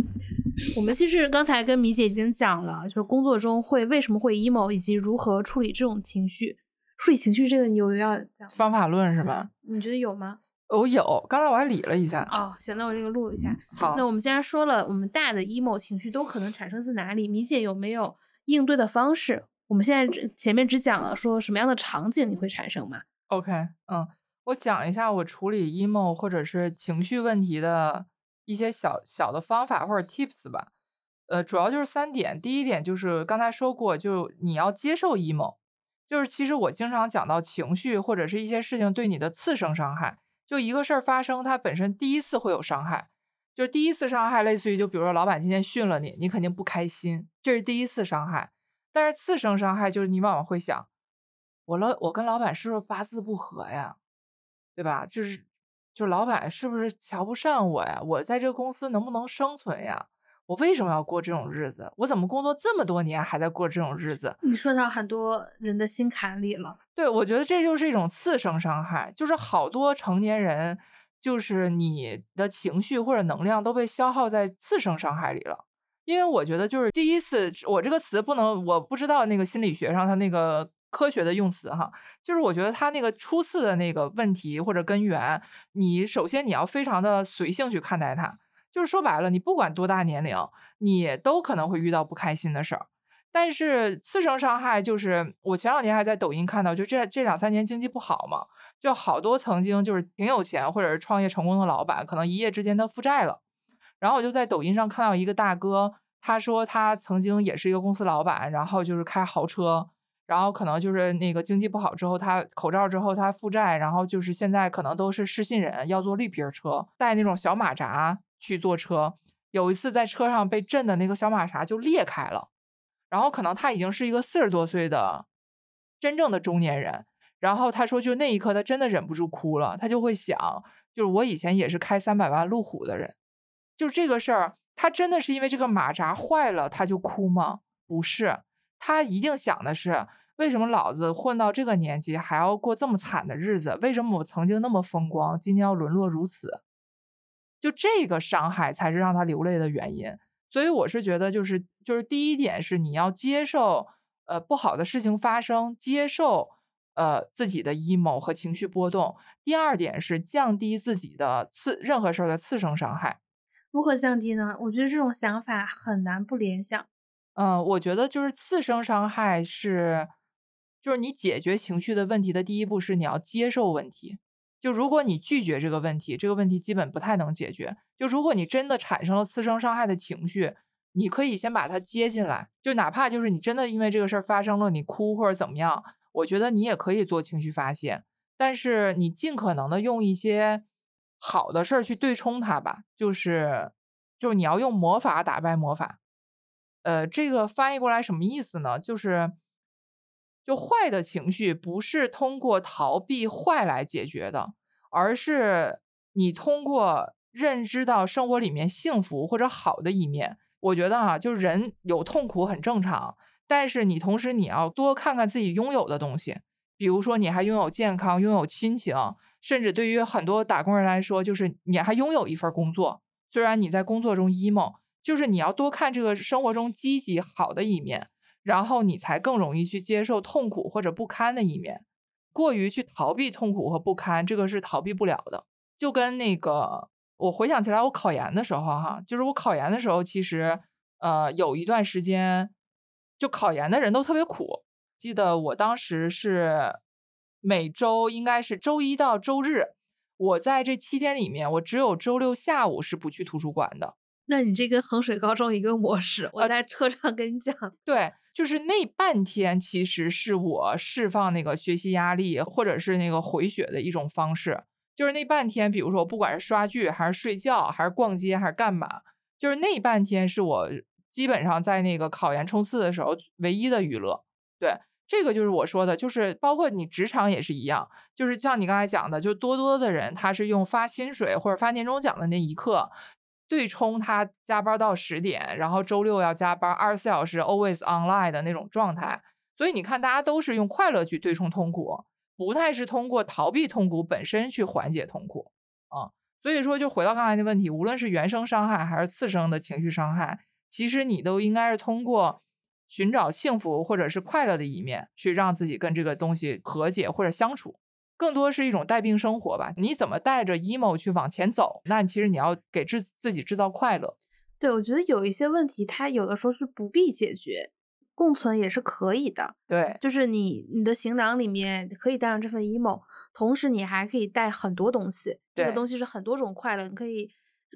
我们其实刚才跟米姐已经讲了，就是工作中会为什么会 emo，以及如何处理这种情绪。处理情绪这个你有要讲？方法论是吧？你觉得有吗？我有，刚才我还理了一下。哦，行，那我这个录一下。好，那我们既然说了，我们大的 emo 情绪都可能产生自哪里？米姐有没有应对的方式？我们现在前面只讲了说什么样的场景你会产生嘛？OK，嗯，我讲一下我处理 emo 或者是情绪问题的一些小小的方法或者 tips 吧。呃，主要就是三点。第一点就是刚才说过，就你要接受 emo，就是其实我经常讲到情绪或者是一些事情对你的次生伤害，就一个事儿发生，它本身第一次会有伤害，就是第一次伤害类似于就比如说老板今天训了你，你肯定不开心，这是第一次伤害。但是次生伤害就是你往往会想，我老我跟老板是不是八字不合呀，对吧？就是就是老板是不是瞧不上我呀？我在这个公司能不能生存呀？我为什么要过这种日子？我怎么工作这么多年还在过这种日子？你说到很多人的心坎里了。对，我觉得这就是一种次生伤害，就是好多成年人，就是你的情绪或者能量都被消耗在次生伤害里了。因为我觉得，就是第一次，我这个词不能，我不知道那个心理学上它那个科学的用词哈，就是我觉得它那个初次的那个问题或者根源，你首先你要非常的随性去看待它。就是说白了，你不管多大年龄，你都可能会遇到不开心的事儿。但是次生伤害就是，我前两天还在抖音看到，就这这两三年经济不好嘛，就好多曾经就是挺有钱或者是创业成功的老板，可能一夜之间他负债了。然后我就在抖音上看到一个大哥，他说他曾经也是一个公司老板，然后就是开豪车，然后可能就是那个经济不好之后，他口罩之后他负债，然后就是现在可能都是失信人，要坐绿皮车，带那种小马扎。去坐车，有一次在车上被震的那个小马扎就裂开了，然后可能他已经是一个四十多岁的真正的中年人，然后他说就那一刻他真的忍不住哭了，他就会想，就是我以前也是开三百万路虎的人，就这个事儿，他真的是因为这个马扎坏了他就哭吗？不是，他一定想的是为什么老子混到这个年纪还要过这么惨的日子？为什么我曾经那么风光，今天要沦落如此？就这个伤害才是让他流泪的原因，所以我是觉得，就是就是第一点是你要接受，呃，不好的事情发生，接受呃自己的 emo 和情绪波动。第二点是降低自己的次任何事儿的次生伤害。如何降低呢？我觉得这种想法很难不联想。嗯，我觉得就是次生伤害是，就是你解决情绪的问题的第一步是你要接受问题。就如果你拒绝这个问题，这个问题基本不太能解决。就如果你真的产生了次生伤害的情绪，你可以先把它接进来。就哪怕就是你真的因为这个事儿发生了，你哭或者怎么样，我觉得你也可以做情绪发泄。但是你尽可能的用一些好的事儿去对冲它吧。就是就是你要用魔法打败魔法。呃，这个翻译过来什么意思呢？就是。就坏的情绪不是通过逃避坏来解决的，而是你通过认知到生活里面幸福或者好的一面。我觉得啊，就是人有痛苦很正常，但是你同时你要多看看自己拥有的东西，比如说你还拥有健康，拥有亲情，甚至对于很多打工人来说，就是你还拥有一份工作。虽然你在工作中 emo，就是你要多看这个生活中积极好的一面。然后你才更容易去接受痛苦或者不堪的一面，过于去逃避痛苦和不堪，这个是逃避不了的。就跟那个，我回想起来，我考研的时候，哈，就是我考研的时候，其实，呃，有一段时间，就考研的人都特别苦。记得我当时是每周应该是周一到周日，我在这七天里面，我只有周六下午是不去图书馆的。那你这跟衡水高中一个模式，我在车上跟你讲。对。就是那半天，其实是我释放那个学习压力，或者是那个回血的一种方式。就是那半天，比如说我，不管是刷剧，还是睡觉，还是逛街，还是干嘛，就是那半天是我基本上在那个考研冲刺的时候唯一的娱乐。对，这个就是我说的，就是包括你职场也是一样，就是像你刚才讲的，就多多的人他是用发薪水或者发年终奖的那一刻。对冲他加班到十点，然后周六要加班二十四小时 always online 的那种状态，所以你看，大家都是用快乐去对冲痛苦，不太是通过逃避痛苦本身去缓解痛苦啊。所以说，就回到刚才的问题，无论是原生伤害还是次生的情绪伤害，其实你都应该是通过寻找幸福或者是快乐的一面，去让自己跟这个东西和解或者相处。更多是一种带病生活吧？你怎么带着 emo 去往前走？那其实你要给自自己制造快乐。对，我觉得有一些问题，它有的时候是不必解决，共存也是可以的。对，就是你你的行囊里面可以带上这份 emo，同时你还可以带很多东西。这个东西是很多种快乐，你可以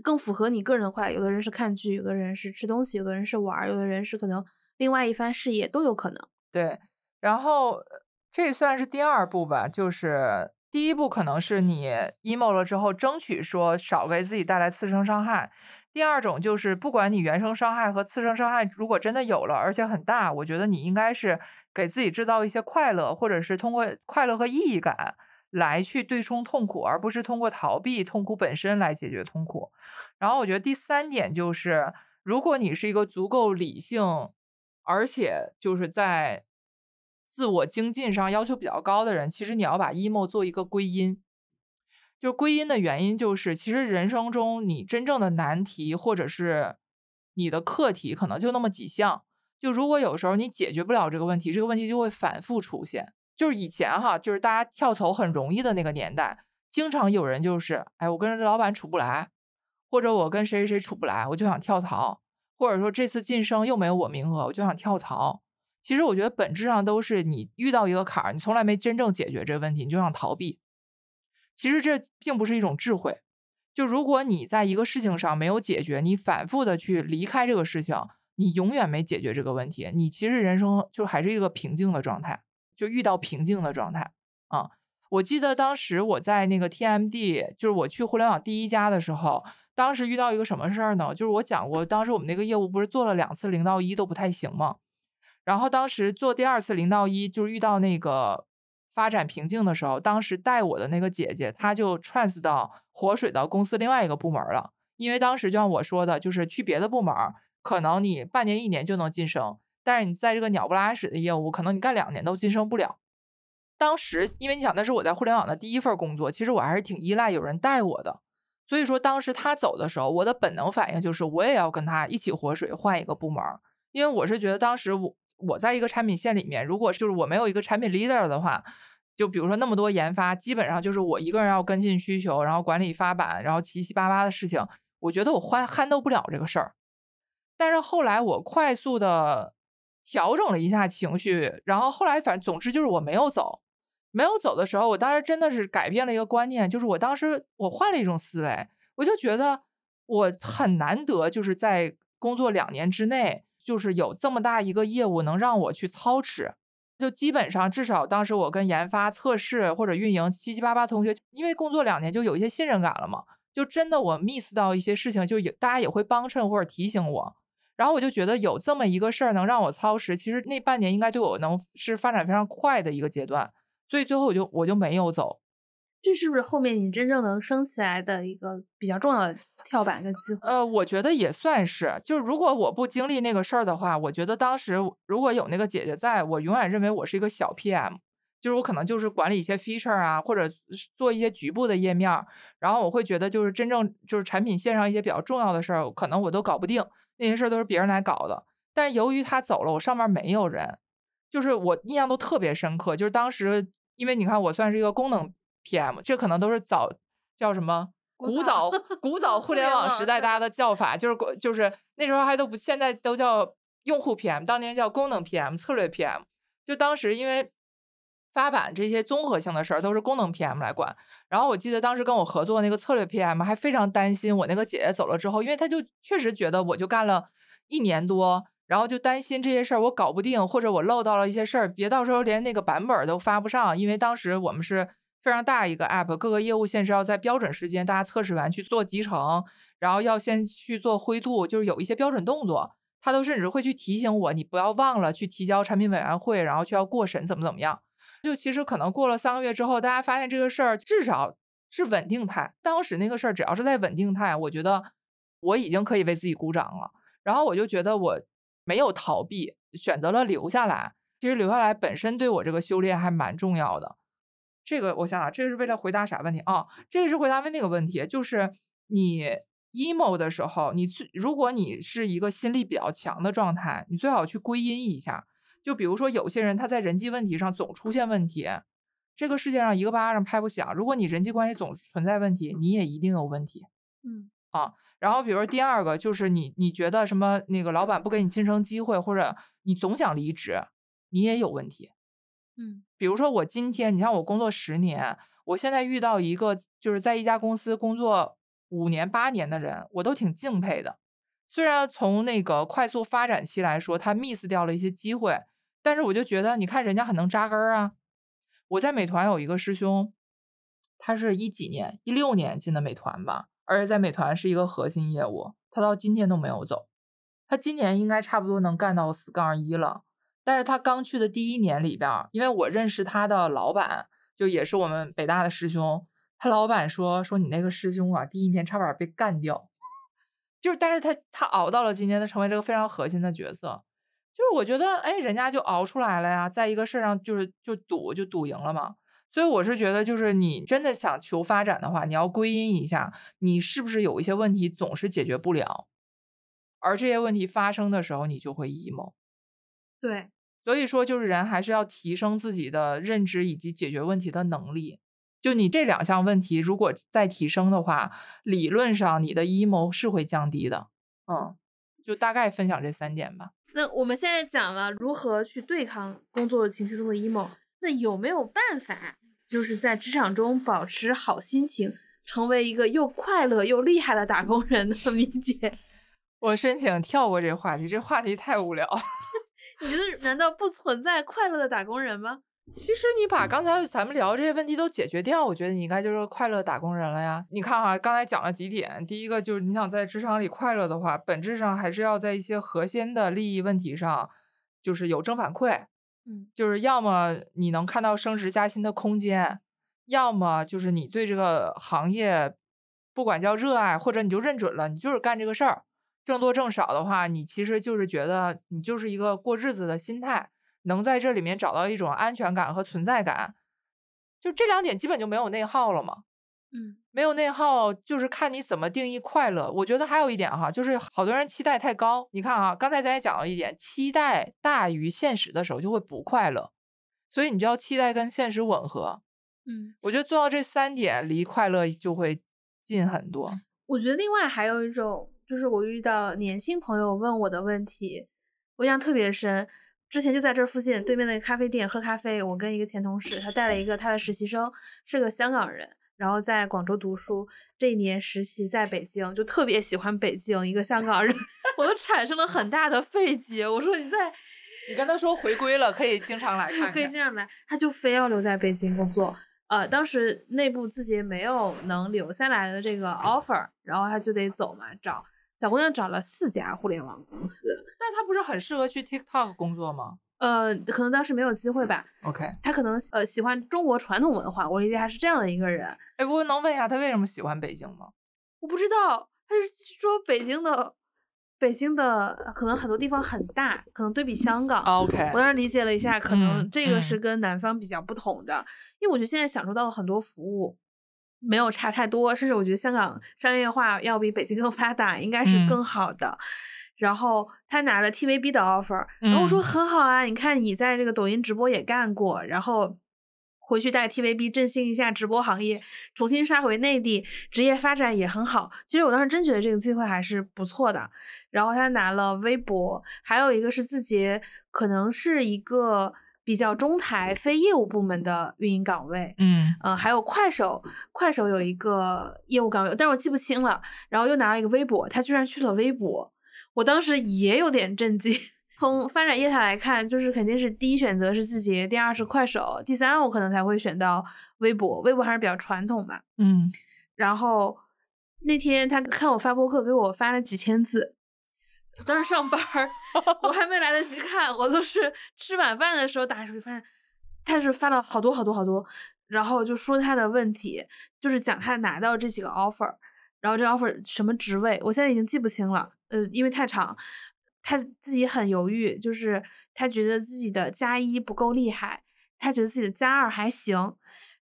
更符合你个人的快乐。有的人是看剧，有的人是吃东西，有的人是玩，有的人是可能另外一番事业都有可能。对，然后。这算是第二步吧，就是第一步可能是你 emo 了之后，争取说少给自己带来次生伤害。第二种就是不管你原生伤害和次生伤害如果真的有了，而且很大，我觉得你应该是给自己制造一些快乐，或者是通过快乐和意义感来去对冲痛苦，而不是通过逃避痛苦本身来解决痛苦。然后我觉得第三点就是，如果你是一个足够理性，而且就是在自我精进上要求比较高的人，其实你要把 emo 做一个归因。就归因的原因就是，其实人生中你真正的难题或者是你的课题，可能就那么几项。就如果有时候你解决不了这个问题，这个问题就会反复出现。就是以前哈，就是大家跳槽很容易的那个年代，经常有人就是，哎，我跟这老板处不来，或者我跟谁谁谁处不来，我就想跳槽，或者说这次晋升又没有我名额，我就想跳槽。其实我觉得本质上都是你遇到一个坎儿，你从来没真正解决这个问题，你就想逃避。其实这并不是一种智慧。就如果你在一个事情上没有解决，你反复的去离开这个事情，你永远没解决这个问题。你其实人生就还是一个平静的状态，就遇到瓶颈的状态啊。我记得当时我在那个 TMD，就是我去互联网第一家的时候，当时遇到一个什么事儿呢？就是我讲过，当时我们那个业务不是做了两次零到一都不太行吗？然后当时做第二次零到一，就是遇到那个。发展瓶颈的时候，当时带我的那个姐姐，她就 trans 到活水到公司另外一个部门了。因为当时就像我说的，就是去别的部门，可能你半年一年就能晋升，但是你在这个鸟不拉屎的业务，可能你干两年都晋升不了。当时，因为你想，那是我在互联网的第一份工作，其实我还是挺依赖有人带我的。所以说，当时他走的时候，我的本能反应就是，我也要跟他一起活水，换一个部门，因为我是觉得当时我。我在一个产品线里面，如果就是我没有一个产品 leader 的话，就比如说那么多研发，基本上就是我一个人要跟进需求，然后管理发版，然后七七八八的事情，我觉得我 handle 不了这个事儿。但是后来我快速的调整了一下情绪，然后后来反正总之就是我没有走，没有走的时候，我当时真的是改变了一个观念，就是我当时我换了一种思维，我就觉得我很难得就是在工作两年之内。就是有这么大一个业务能让我去操持，就基本上至少当时我跟研发、测试或者运营七七八八同学，因为工作两年就有一些信任感了嘛，就真的我 miss 到一些事情，就有大家也会帮衬或者提醒我，然后我就觉得有这么一个事儿能让我操持，其实那半年应该对我能是发展非常快的一个阶段，所以最后我就我就没有走。这是不是后面你真正能升起来的一个比较重要的跳板的机会？呃，我觉得也算是。就是如果我不经历那个事儿的话，我觉得当时如果有那个姐姐在，我永远认为我是一个小 PM，就是我可能就是管理一些 feature 啊，或者做一些局部的页面，然后我会觉得就是真正就是产品线上一些比较重要的事儿，可能我都搞不定，那些事儿都是别人来搞的。但由于他走了，我上面没有人，就是我印象都特别深刻。就是当时因为你看我算是一个功能。P.M. 这可能都是早叫什么古早古早互联网时代大家的叫法，就是就是那时候还都不，现在都叫用户 P.M. 当年叫功能 P.M. 策略 P.M. 就当时因为发版这些综合性的事儿都是功能 P.M. 来管。然后我记得当时跟我合作那个策略 P.M. 还非常担心我那个姐姐走了之后，因为他就确实觉得我就干了一年多，然后就担心这些事儿我搞不定，或者我漏到了一些事儿，别到时候连那个版本都发不上，因为当时我们是。非常大一个 app，各个业务线是要在标准时间大家测试完去做集成，然后要先去做灰度，就是有一些标准动作，他都甚至会去提醒我，你不要忘了去提交产品委员会，然后去要过审怎么怎么样。就其实可能过了三个月之后，大家发现这个事儿至少是稳定态。当时那个事儿只要是在稳定态，我觉得我已经可以为自己鼓掌了。然后我就觉得我没有逃避，选择了留下来。其实留下来本身对我这个修炼还蛮重要的。这个我想想，这个是为了回答啥问题啊？这个是回答问那个问题，就是你 emo 的时候，你最如果你是一个心力比较强的状态，你最好去归因一下。就比如说有些人他在人际问题上总出现问题，这个世界上一个巴掌拍不响。如果你人际关系总存在问题，你也一定有问题。嗯啊，然后比如第二个就是你你觉得什么那个老板不给你晋升机会，或者你总想离职，你也有问题。嗯，比如说我今天，你像我工作十年，我现在遇到一个就是在一家公司工作五年八年的人，我都挺敬佩的。虽然从那个快速发展期来说，他 miss 掉了一些机会，但是我就觉得，你看人家很能扎根儿啊，我在美团有一个师兄，他是一几年，一六年进的美团吧，而且在美团是一个核心业务，他到今天都没有走。他今年应该差不多能干到四杠一了，但是他刚去的第一年里边，因为我认识他的老板，就也是我们北大的师兄，他老板说说你那个师兄啊，第一年差点被干掉，就是但是他他熬到了今天，他成为这个非常核心的角色，就是我觉得哎，人家就熬出来了呀，在一个事儿上就是就赌就赌赢了嘛，所以我是觉得就是你真的想求发展的话，你要归因一下，你是不是有一些问题总是解决不了。而这些问题发生的时候，你就会 emo。对，所以说就是人还是要提升自己的认知以及解决问题的能力。就你这两项问题，如果再提升的话，理论上你的 emo 是会降低的。嗯，就大概分享这三点吧。那我们现在讲了如何去对抗工作情绪中的 emo，那有没有办法，就是在职场中保持好心情，成为一个又快乐又厉害的打工人呢？米姐。我申请跳过这话题，这话题太无聊了。你觉得难道不存在快乐的打工人吗？其实你把刚才咱们聊这些问题都解决掉，我觉得你应该就是快乐打工人了呀。你看哈，刚才讲了几点，第一个就是你想在职场里快乐的话，本质上还是要在一些核心的利益问题上，就是有正反馈。嗯，就是要么你能看到升职加薪的空间，要么就是你对这个行业不管叫热爱，或者你就认准了，你就是干这个事儿。挣多挣少的话，你其实就是觉得你就是一个过日子的心态，能在这里面找到一种安全感和存在感，就这两点基本就没有内耗了嘛。嗯，没有内耗就是看你怎么定义快乐。我觉得还有一点哈，就是好多人期待太高。你看啊，刚才咱也讲到一点，期待大于现实的时候就会不快乐，所以你就要期待跟现实吻合。嗯，我觉得做到这三点，离快乐就会近很多。我觉得另外还有一种。就是我遇到年轻朋友问我的问题，我印象特别深。之前就在这附近对面那个咖啡店喝咖啡，我跟一个前同事，他带了一个他的实习生，是个香港人，然后在广州读书，这一年实习在北京，就特别喜欢北京，一个香港人，我都产生了很大的费解。我说你在，你跟他说回归了，可以经常来看，可以经常来，他就非要留在北京工作。呃，当时内部自己没有能留下来的这个 offer，然后他就得走嘛，找。小姑娘找了四家互联网公司，那她不是很适合去 TikTok 工作吗？呃，可能当时没有机会吧。OK，她可能呃喜欢中国传统文化，我理解她是这样的一个人。哎，我能问一下她为什么喜欢北京吗？我不知道，她是说北京的北京的可能很多地方很大，可能对比香港。OK，我当时理解了一下，可能这个是跟南方比较不同的，因为我觉得现在享受到了很多服务。没有差太多，甚至我觉得香港商业化要比北京更发达，应该是更好的。然后他拿了 TVB 的 offer，然后我说很好啊，你看你在这个抖音直播也干过，然后回去带 TVB 振兴一下直播行业，重新杀回内地，职业发展也很好。其实我当时真觉得这个机会还是不错的。然后他拿了微博，还有一个是字节，可能是一个。比较中台非业务部门的运营岗位，嗯，呃，还有快手，快手有一个业务岗位，但是我记不清了。然后又拿了一个微博，他居然去了微博，我当时也有点震惊。从发展业态来看，就是肯定是第一选择是字节，第二是快手，第三我可能才会选到微博。微博还是比较传统嘛，嗯。然后那天他看我发播客，给我发了几千字。当时上班儿，我还没来得及看，我都是吃晚饭的时候打开手机，发现他是发了好多好多好多，然后就说他的问题，就是讲他拿到这几个 offer，然后这 offer 什么职位，我现在已经记不清了，呃，因为太长，他自己很犹豫，就是他觉得自己的加一不够厉害，他觉得自己的加二还行，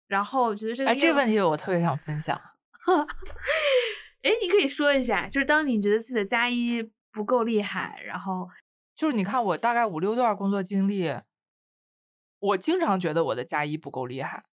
然后觉得这个，哎，这个问题我特别想分享，哎，你可以说一下，就是当你觉得自己的加一。不够厉害，然后就是你看我大概五六段工作经历，我经常觉得我的加一不够厉害。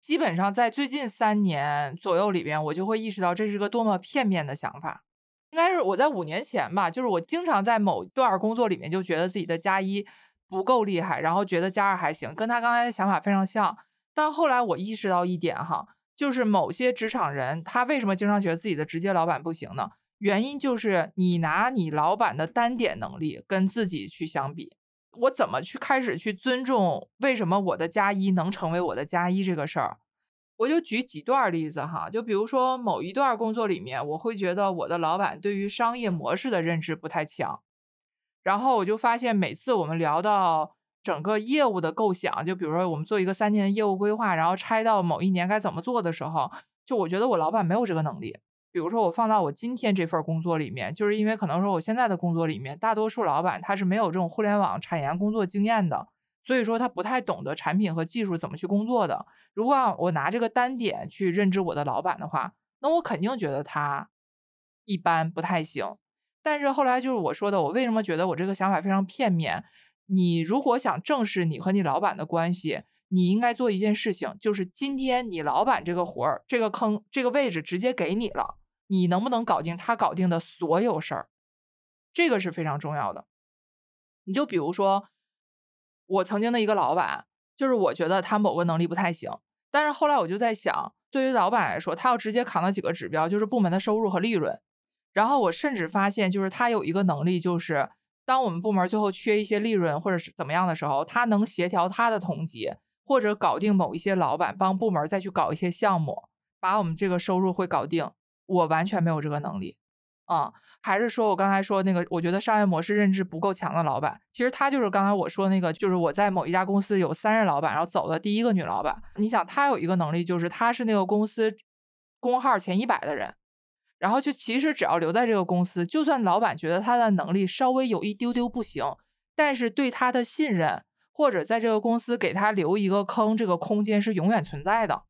基本上在最近三年左右里边，我就会意识到这是个多么片面的想法。应该是我在五年前吧，就是我经常在某段工作里面就觉得自己的加一不够厉害，然后觉得加二还行，跟他刚才的想法非常像。但后来我意识到一点哈，就是某些职场人他为什么经常觉得自己的直接老板不行呢？原因就是你拿你老板的单点能力跟自己去相比，我怎么去开始去尊重为什么我的加一能成为我的加一这个事儿？我就举几段例子哈，就比如说某一段工作里面，我会觉得我的老板对于商业模式的认知不太强，然后我就发现每次我们聊到整个业务的构想，就比如说我们做一个三年的业务规划，然后拆到某一年该怎么做的时候，就我觉得我老板没有这个能力。比如说我放到我今天这份工作里面，就是因为可能说我现在的工作里面，大多数老板他是没有这种互联网产研工作经验的，所以说他不太懂得产品和技术怎么去工作的。如果我拿这个单点去认知我的老板的话，那我肯定觉得他一般不太行。但是后来就是我说的，我为什么觉得我这个想法非常片面？你如果想正视你和你老板的关系，你应该做一件事情，就是今天你老板这个活儿、这个坑、这个位置直接给你了，你能不能搞定他搞定的所有事儿？这个是非常重要的。你就比如说，我曾经的一个老板，就是我觉得他某个能力不太行，但是后来我就在想，对于老板来说，他要直接扛到几个指标，就是部门的收入和利润。然后我甚至发现，就是他有一个能力，就是当我们部门最后缺一些利润或者是怎么样的时候，他能协调他的同级，或者搞定某一些老板，帮部门再去搞一些项目，把我们这个收入会搞定。我完全没有这个能力啊！还是说我刚才说那个，我觉得商业模式认知不够强的老板，其实他就是刚才我说那个，就是我在某一家公司有三任老板，然后走的第一个女老板。你想，他有一个能力，就是他是那个公司工号前一百的人。然后就其实只要留在这个公司，就算老板觉得他的能力稍微有一丢丢不行，但是对他的信任或者在这个公司给他留一个坑，这个空间是永远存在的。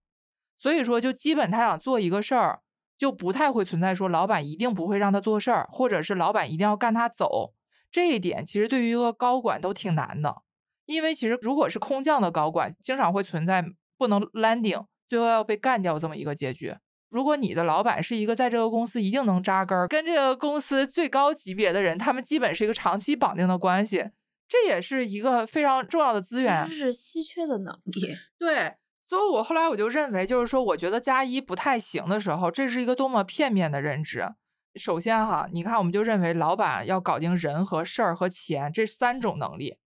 所以说，就基本他想做一个事儿，就不太会存在说老板一定不会让他做事儿，或者是老板一定要干他走。这一点其实对于一个高管都挺难的，因为其实如果是空降的高管，经常会存在不能 landing，最后要被干掉这么一个结局。如果你的老板是一个在这个公司一定能扎根儿，跟这个公司最高级别的人，他们基本是一个长期绑定的关系，这也是一个非常重要的资源，是稀缺的能力。对，所以我后来我就认为，就是说，我觉得加一不太行的时候，这是一个多么片面的认知。首先哈，你看，我们就认为老板要搞定人和事儿和钱这三种能力，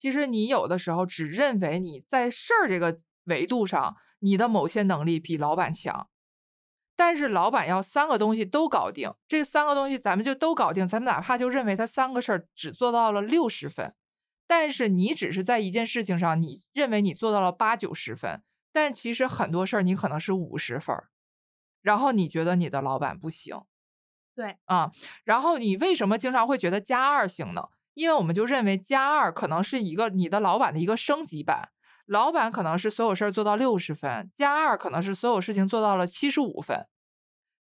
其实你有的时候只认为你在事儿这个维度上，你的某些能力比老板强。但是老板要三个东西都搞定，这三个东西咱们就都搞定，咱们哪怕就认为他三个事儿只做到了六十分，但是你只是在一件事情上，你认为你做到了八九十分，但其实很多事儿你可能是五十分，然后你觉得你的老板不行，对啊，然后你为什么经常会觉得加二行呢？因为我们就认为加二可能是一个你的老板的一个升级版。老板可能是所有事儿做到六十分，加二可能是所有事情做到了七十五分，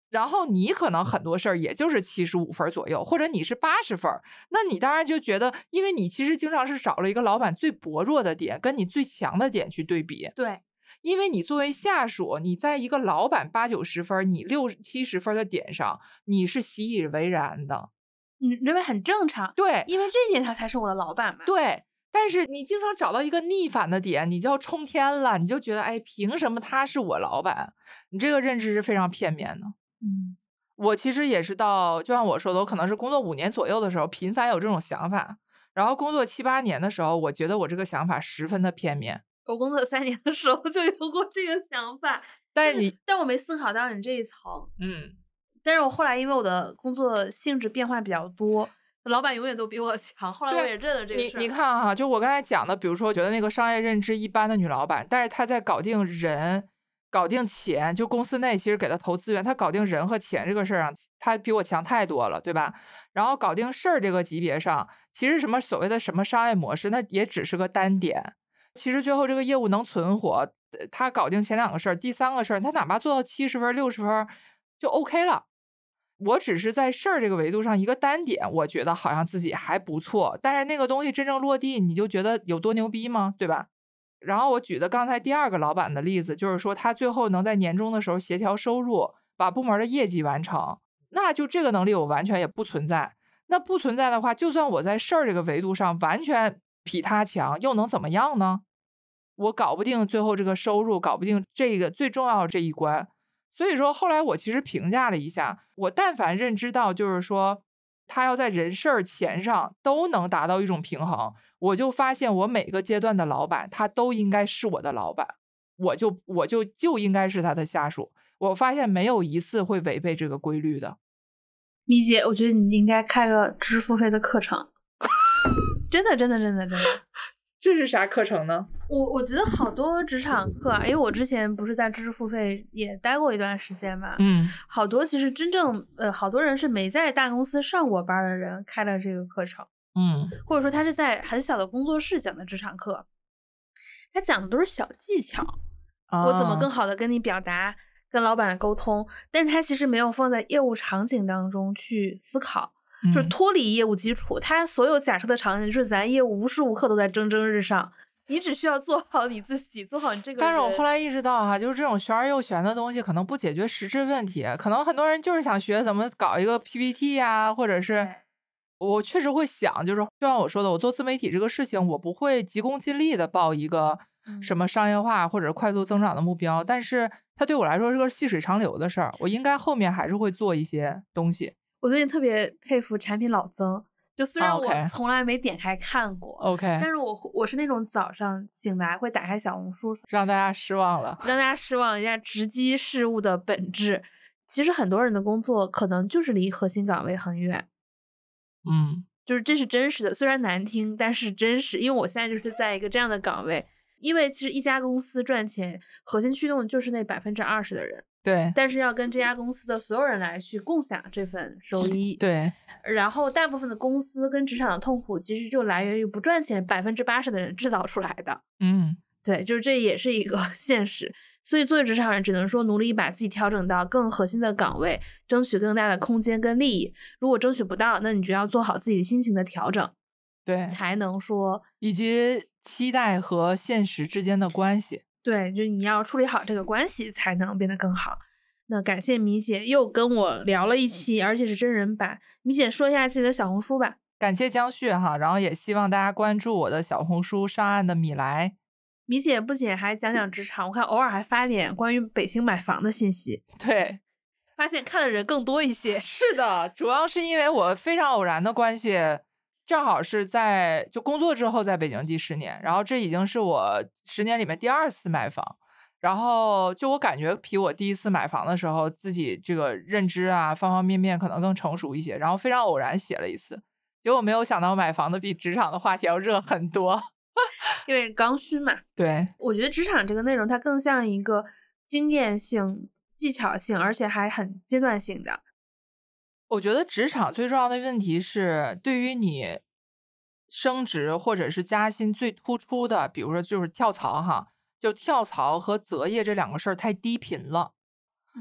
然后你可能很多事儿也就是七十五分左右，或者你是八十分，那你当然就觉得，因为你其实经常是找了一个老板最薄弱的点跟你最强的点去对比。对，因为你作为下属，你在一个老板八九十分，你六七十分的点上，你是习以为然的，你认为很正常。对，因为这点他才是我的老板嘛。对。但是你经常找到一个逆反的点，你就要冲天了，你就觉得，哎，凭什么他是我老板？你这个认知是非常片面的。嗯，我其实也是到，就像我说的，我可能是工作五年左右的时候，频繁有这种想法。然后工作七八年的时候，我觉得我这个想法十分的片面。我工作三年的时候就有过这个想法，但是你，但我没思考到你这一层。嗯，但是我后来因为我的工作性质变化比较多。老板永远都比我强，后来我也认了这个事。你你看哈，就我刚才讲的，比如说，觉得那个商业认知一般的女老板，但是她在搞定人、搞定钱，就公司内其实给她投资源，她搞定人和钱这个事儿上，她比我强太多了，对吧？然后搞定事儿这个级别上，其实什么所谓的什么商业模式，那也只是个单点。其实最后这个业务能存活，他搞定前两个事儿，第三个事儿，他哪怕做到七十分、六十分，就 OK 了。我只是在事儿这个维度上一个单点，我觉得好像自己还不错，但是那个东西真正落地，你就觉得有多牛逼吗？对吧？然后我举的刚才第二个老板的例子，就是说他最后能在年终的时候协调收入，把部门的业绩完成，那就这个能力我完全也不存在。那不存在的话，就算我在事儿这个维度上完全比他强，又能怎么样呢？我搞不定最后这个收入，搞不定这个最重要的这一关。所以说，后来我其实评价了一下，我但凡认知到，就是说他要在人事儿、钱上都能达到一种平衡，我就发现我每个阶段的老板，他都应该是我的老板，我就我就就应该是他的下属。我发现没有一次会违背这个规律的。米姐，我觉得你应该开个知识付费的课程，真的，真的，真的，真的。这是啥课程呢？我我觉得好多职场课啊，因为我之前不是在知识付费也待过一段时间嘛，嗯，好多其实真正呃，好多人是没在大公司上过班的人开了这个课程，嗯，或者说他是在很小的工作室讲的职场课，他讲的都是小技巧，我怎么更好的跟你表达，跟老板沟通，但是他其实没有放在业务场景当中去思考。就是脱离业务基础，他所有假设的场景就是咱业务无时无刻都在蒸蒸日上，你只需要做好你自己，做好你这个。但是我后来意识到哈，就是这种玄而又玄的东西，可能不解决实质问题。可能很多人就是想学怎么搞一个 PPT 呀，或者是我确实会想，就是就像我说的，我做自媒体这个事情，我不会急功近利的报一个什么商业化或者快速增长的目标，但是它对我来说是个细水长流的事儿，我应该后面还是会做一些东西。我最近特别佩服产品老曾，就虽然我从来没点开看过，OK，但是我我是那种早上醒来会打开小红书，让大家失望了，让大家失望一下直击事物的本质。其实很多人的工作可能就是离核心岗位很远，嗯，就是这是真实的，虽然难听，但是真实。因为我现在就是在一个这样的岗位，因为其实一家公司赚钱核心驱动的就是那百分之二十的人。对，但是要跟这家公司的所有人来去共享这份收益。对，然后大部分的公司跟职场的痛苦，其实就来源于不赚钱，百分之八十的人制造出来的。嗯，对，就是这也是一个 现实。所以作为职场人，只能说努力把自己调整到更核心的岗位，争取更大的空间跟利益。如果争取不到，那你就要做好自己心情的调整，对，才能说以及期待和现实之间的关系。对，就你要处理好这个关系，才能变得更好。那感谢米姐又跟我聊了一期，而且是真人版。米姐说一下自己的小红书吧。感谢江旭哈，然后也希望大家关注我的小红书上岸的米莱。米姐不仅还讲讲职场，我看偶尔还发点关于北京买房的信息。对，发现看的人更多一些。是的，主要是因为我非常偶然的关系。正好是在就工作之后在北京第十年，然后这已经是我十年里面第二次买房，然后就我感觉比我第一次买房的时候自己这个认知啊方方面面可能更成熟一些，然后非常偶然写了一次，结果没有想到买房的比职场的话题要热很多，因为刚需嘛。对，我觉得职场这个内容它更像一个经验性、技巧性，而且还很阶段性的。我觉得职场最重要的问题是，对于你升职或者是加薪最突出的，比如说就是跳槽哈，就跳槽和择业这两个事儿太低频了。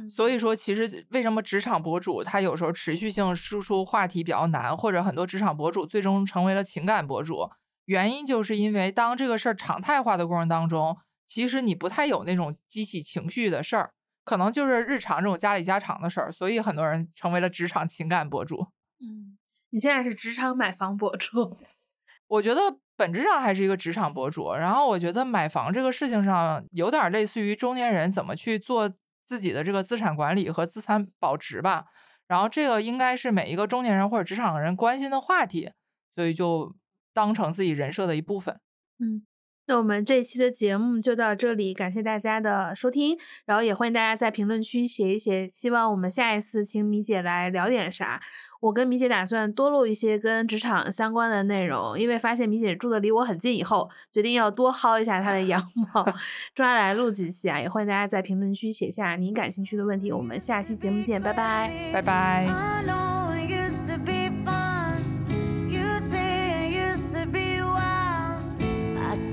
所以说，其实为什么职场博主他有时候持续性输出话题比较难，或者很多职场博主最终成为了情感博主，原因就是因为当这个事儿常态化的过程当中，其实你不太有那种激起情绪的事儿。可能就是日常这种家里家常的事儿，所以很多人成为了职场情感博主。嗯，你现在是职场买房博主，我觉得本质上还是一个职场博主。然后我觉得买房这个事情上有点类似于中年人怎么去做自己的这个资产管理和资产保值吧。然后这个应该是每一个中年人或者职场人关心的话题，所以就当成自己人设的一部分。嗯。那我们这一期的节目就到这里，感谢大家的收听，然后也欢迎大家在评论区写一写，希望我们下一次请米姐来聊点啥。我跟米姐打算多录一些跟职场相关的内容，因为发现米姐住的离我很近以后，决定要多薅一下她的羊毛，抓来录几期啊！也欢迎大家在评论区写下您感兴趣的问题，我们下期节目见，拜拜，拜拜。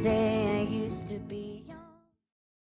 day.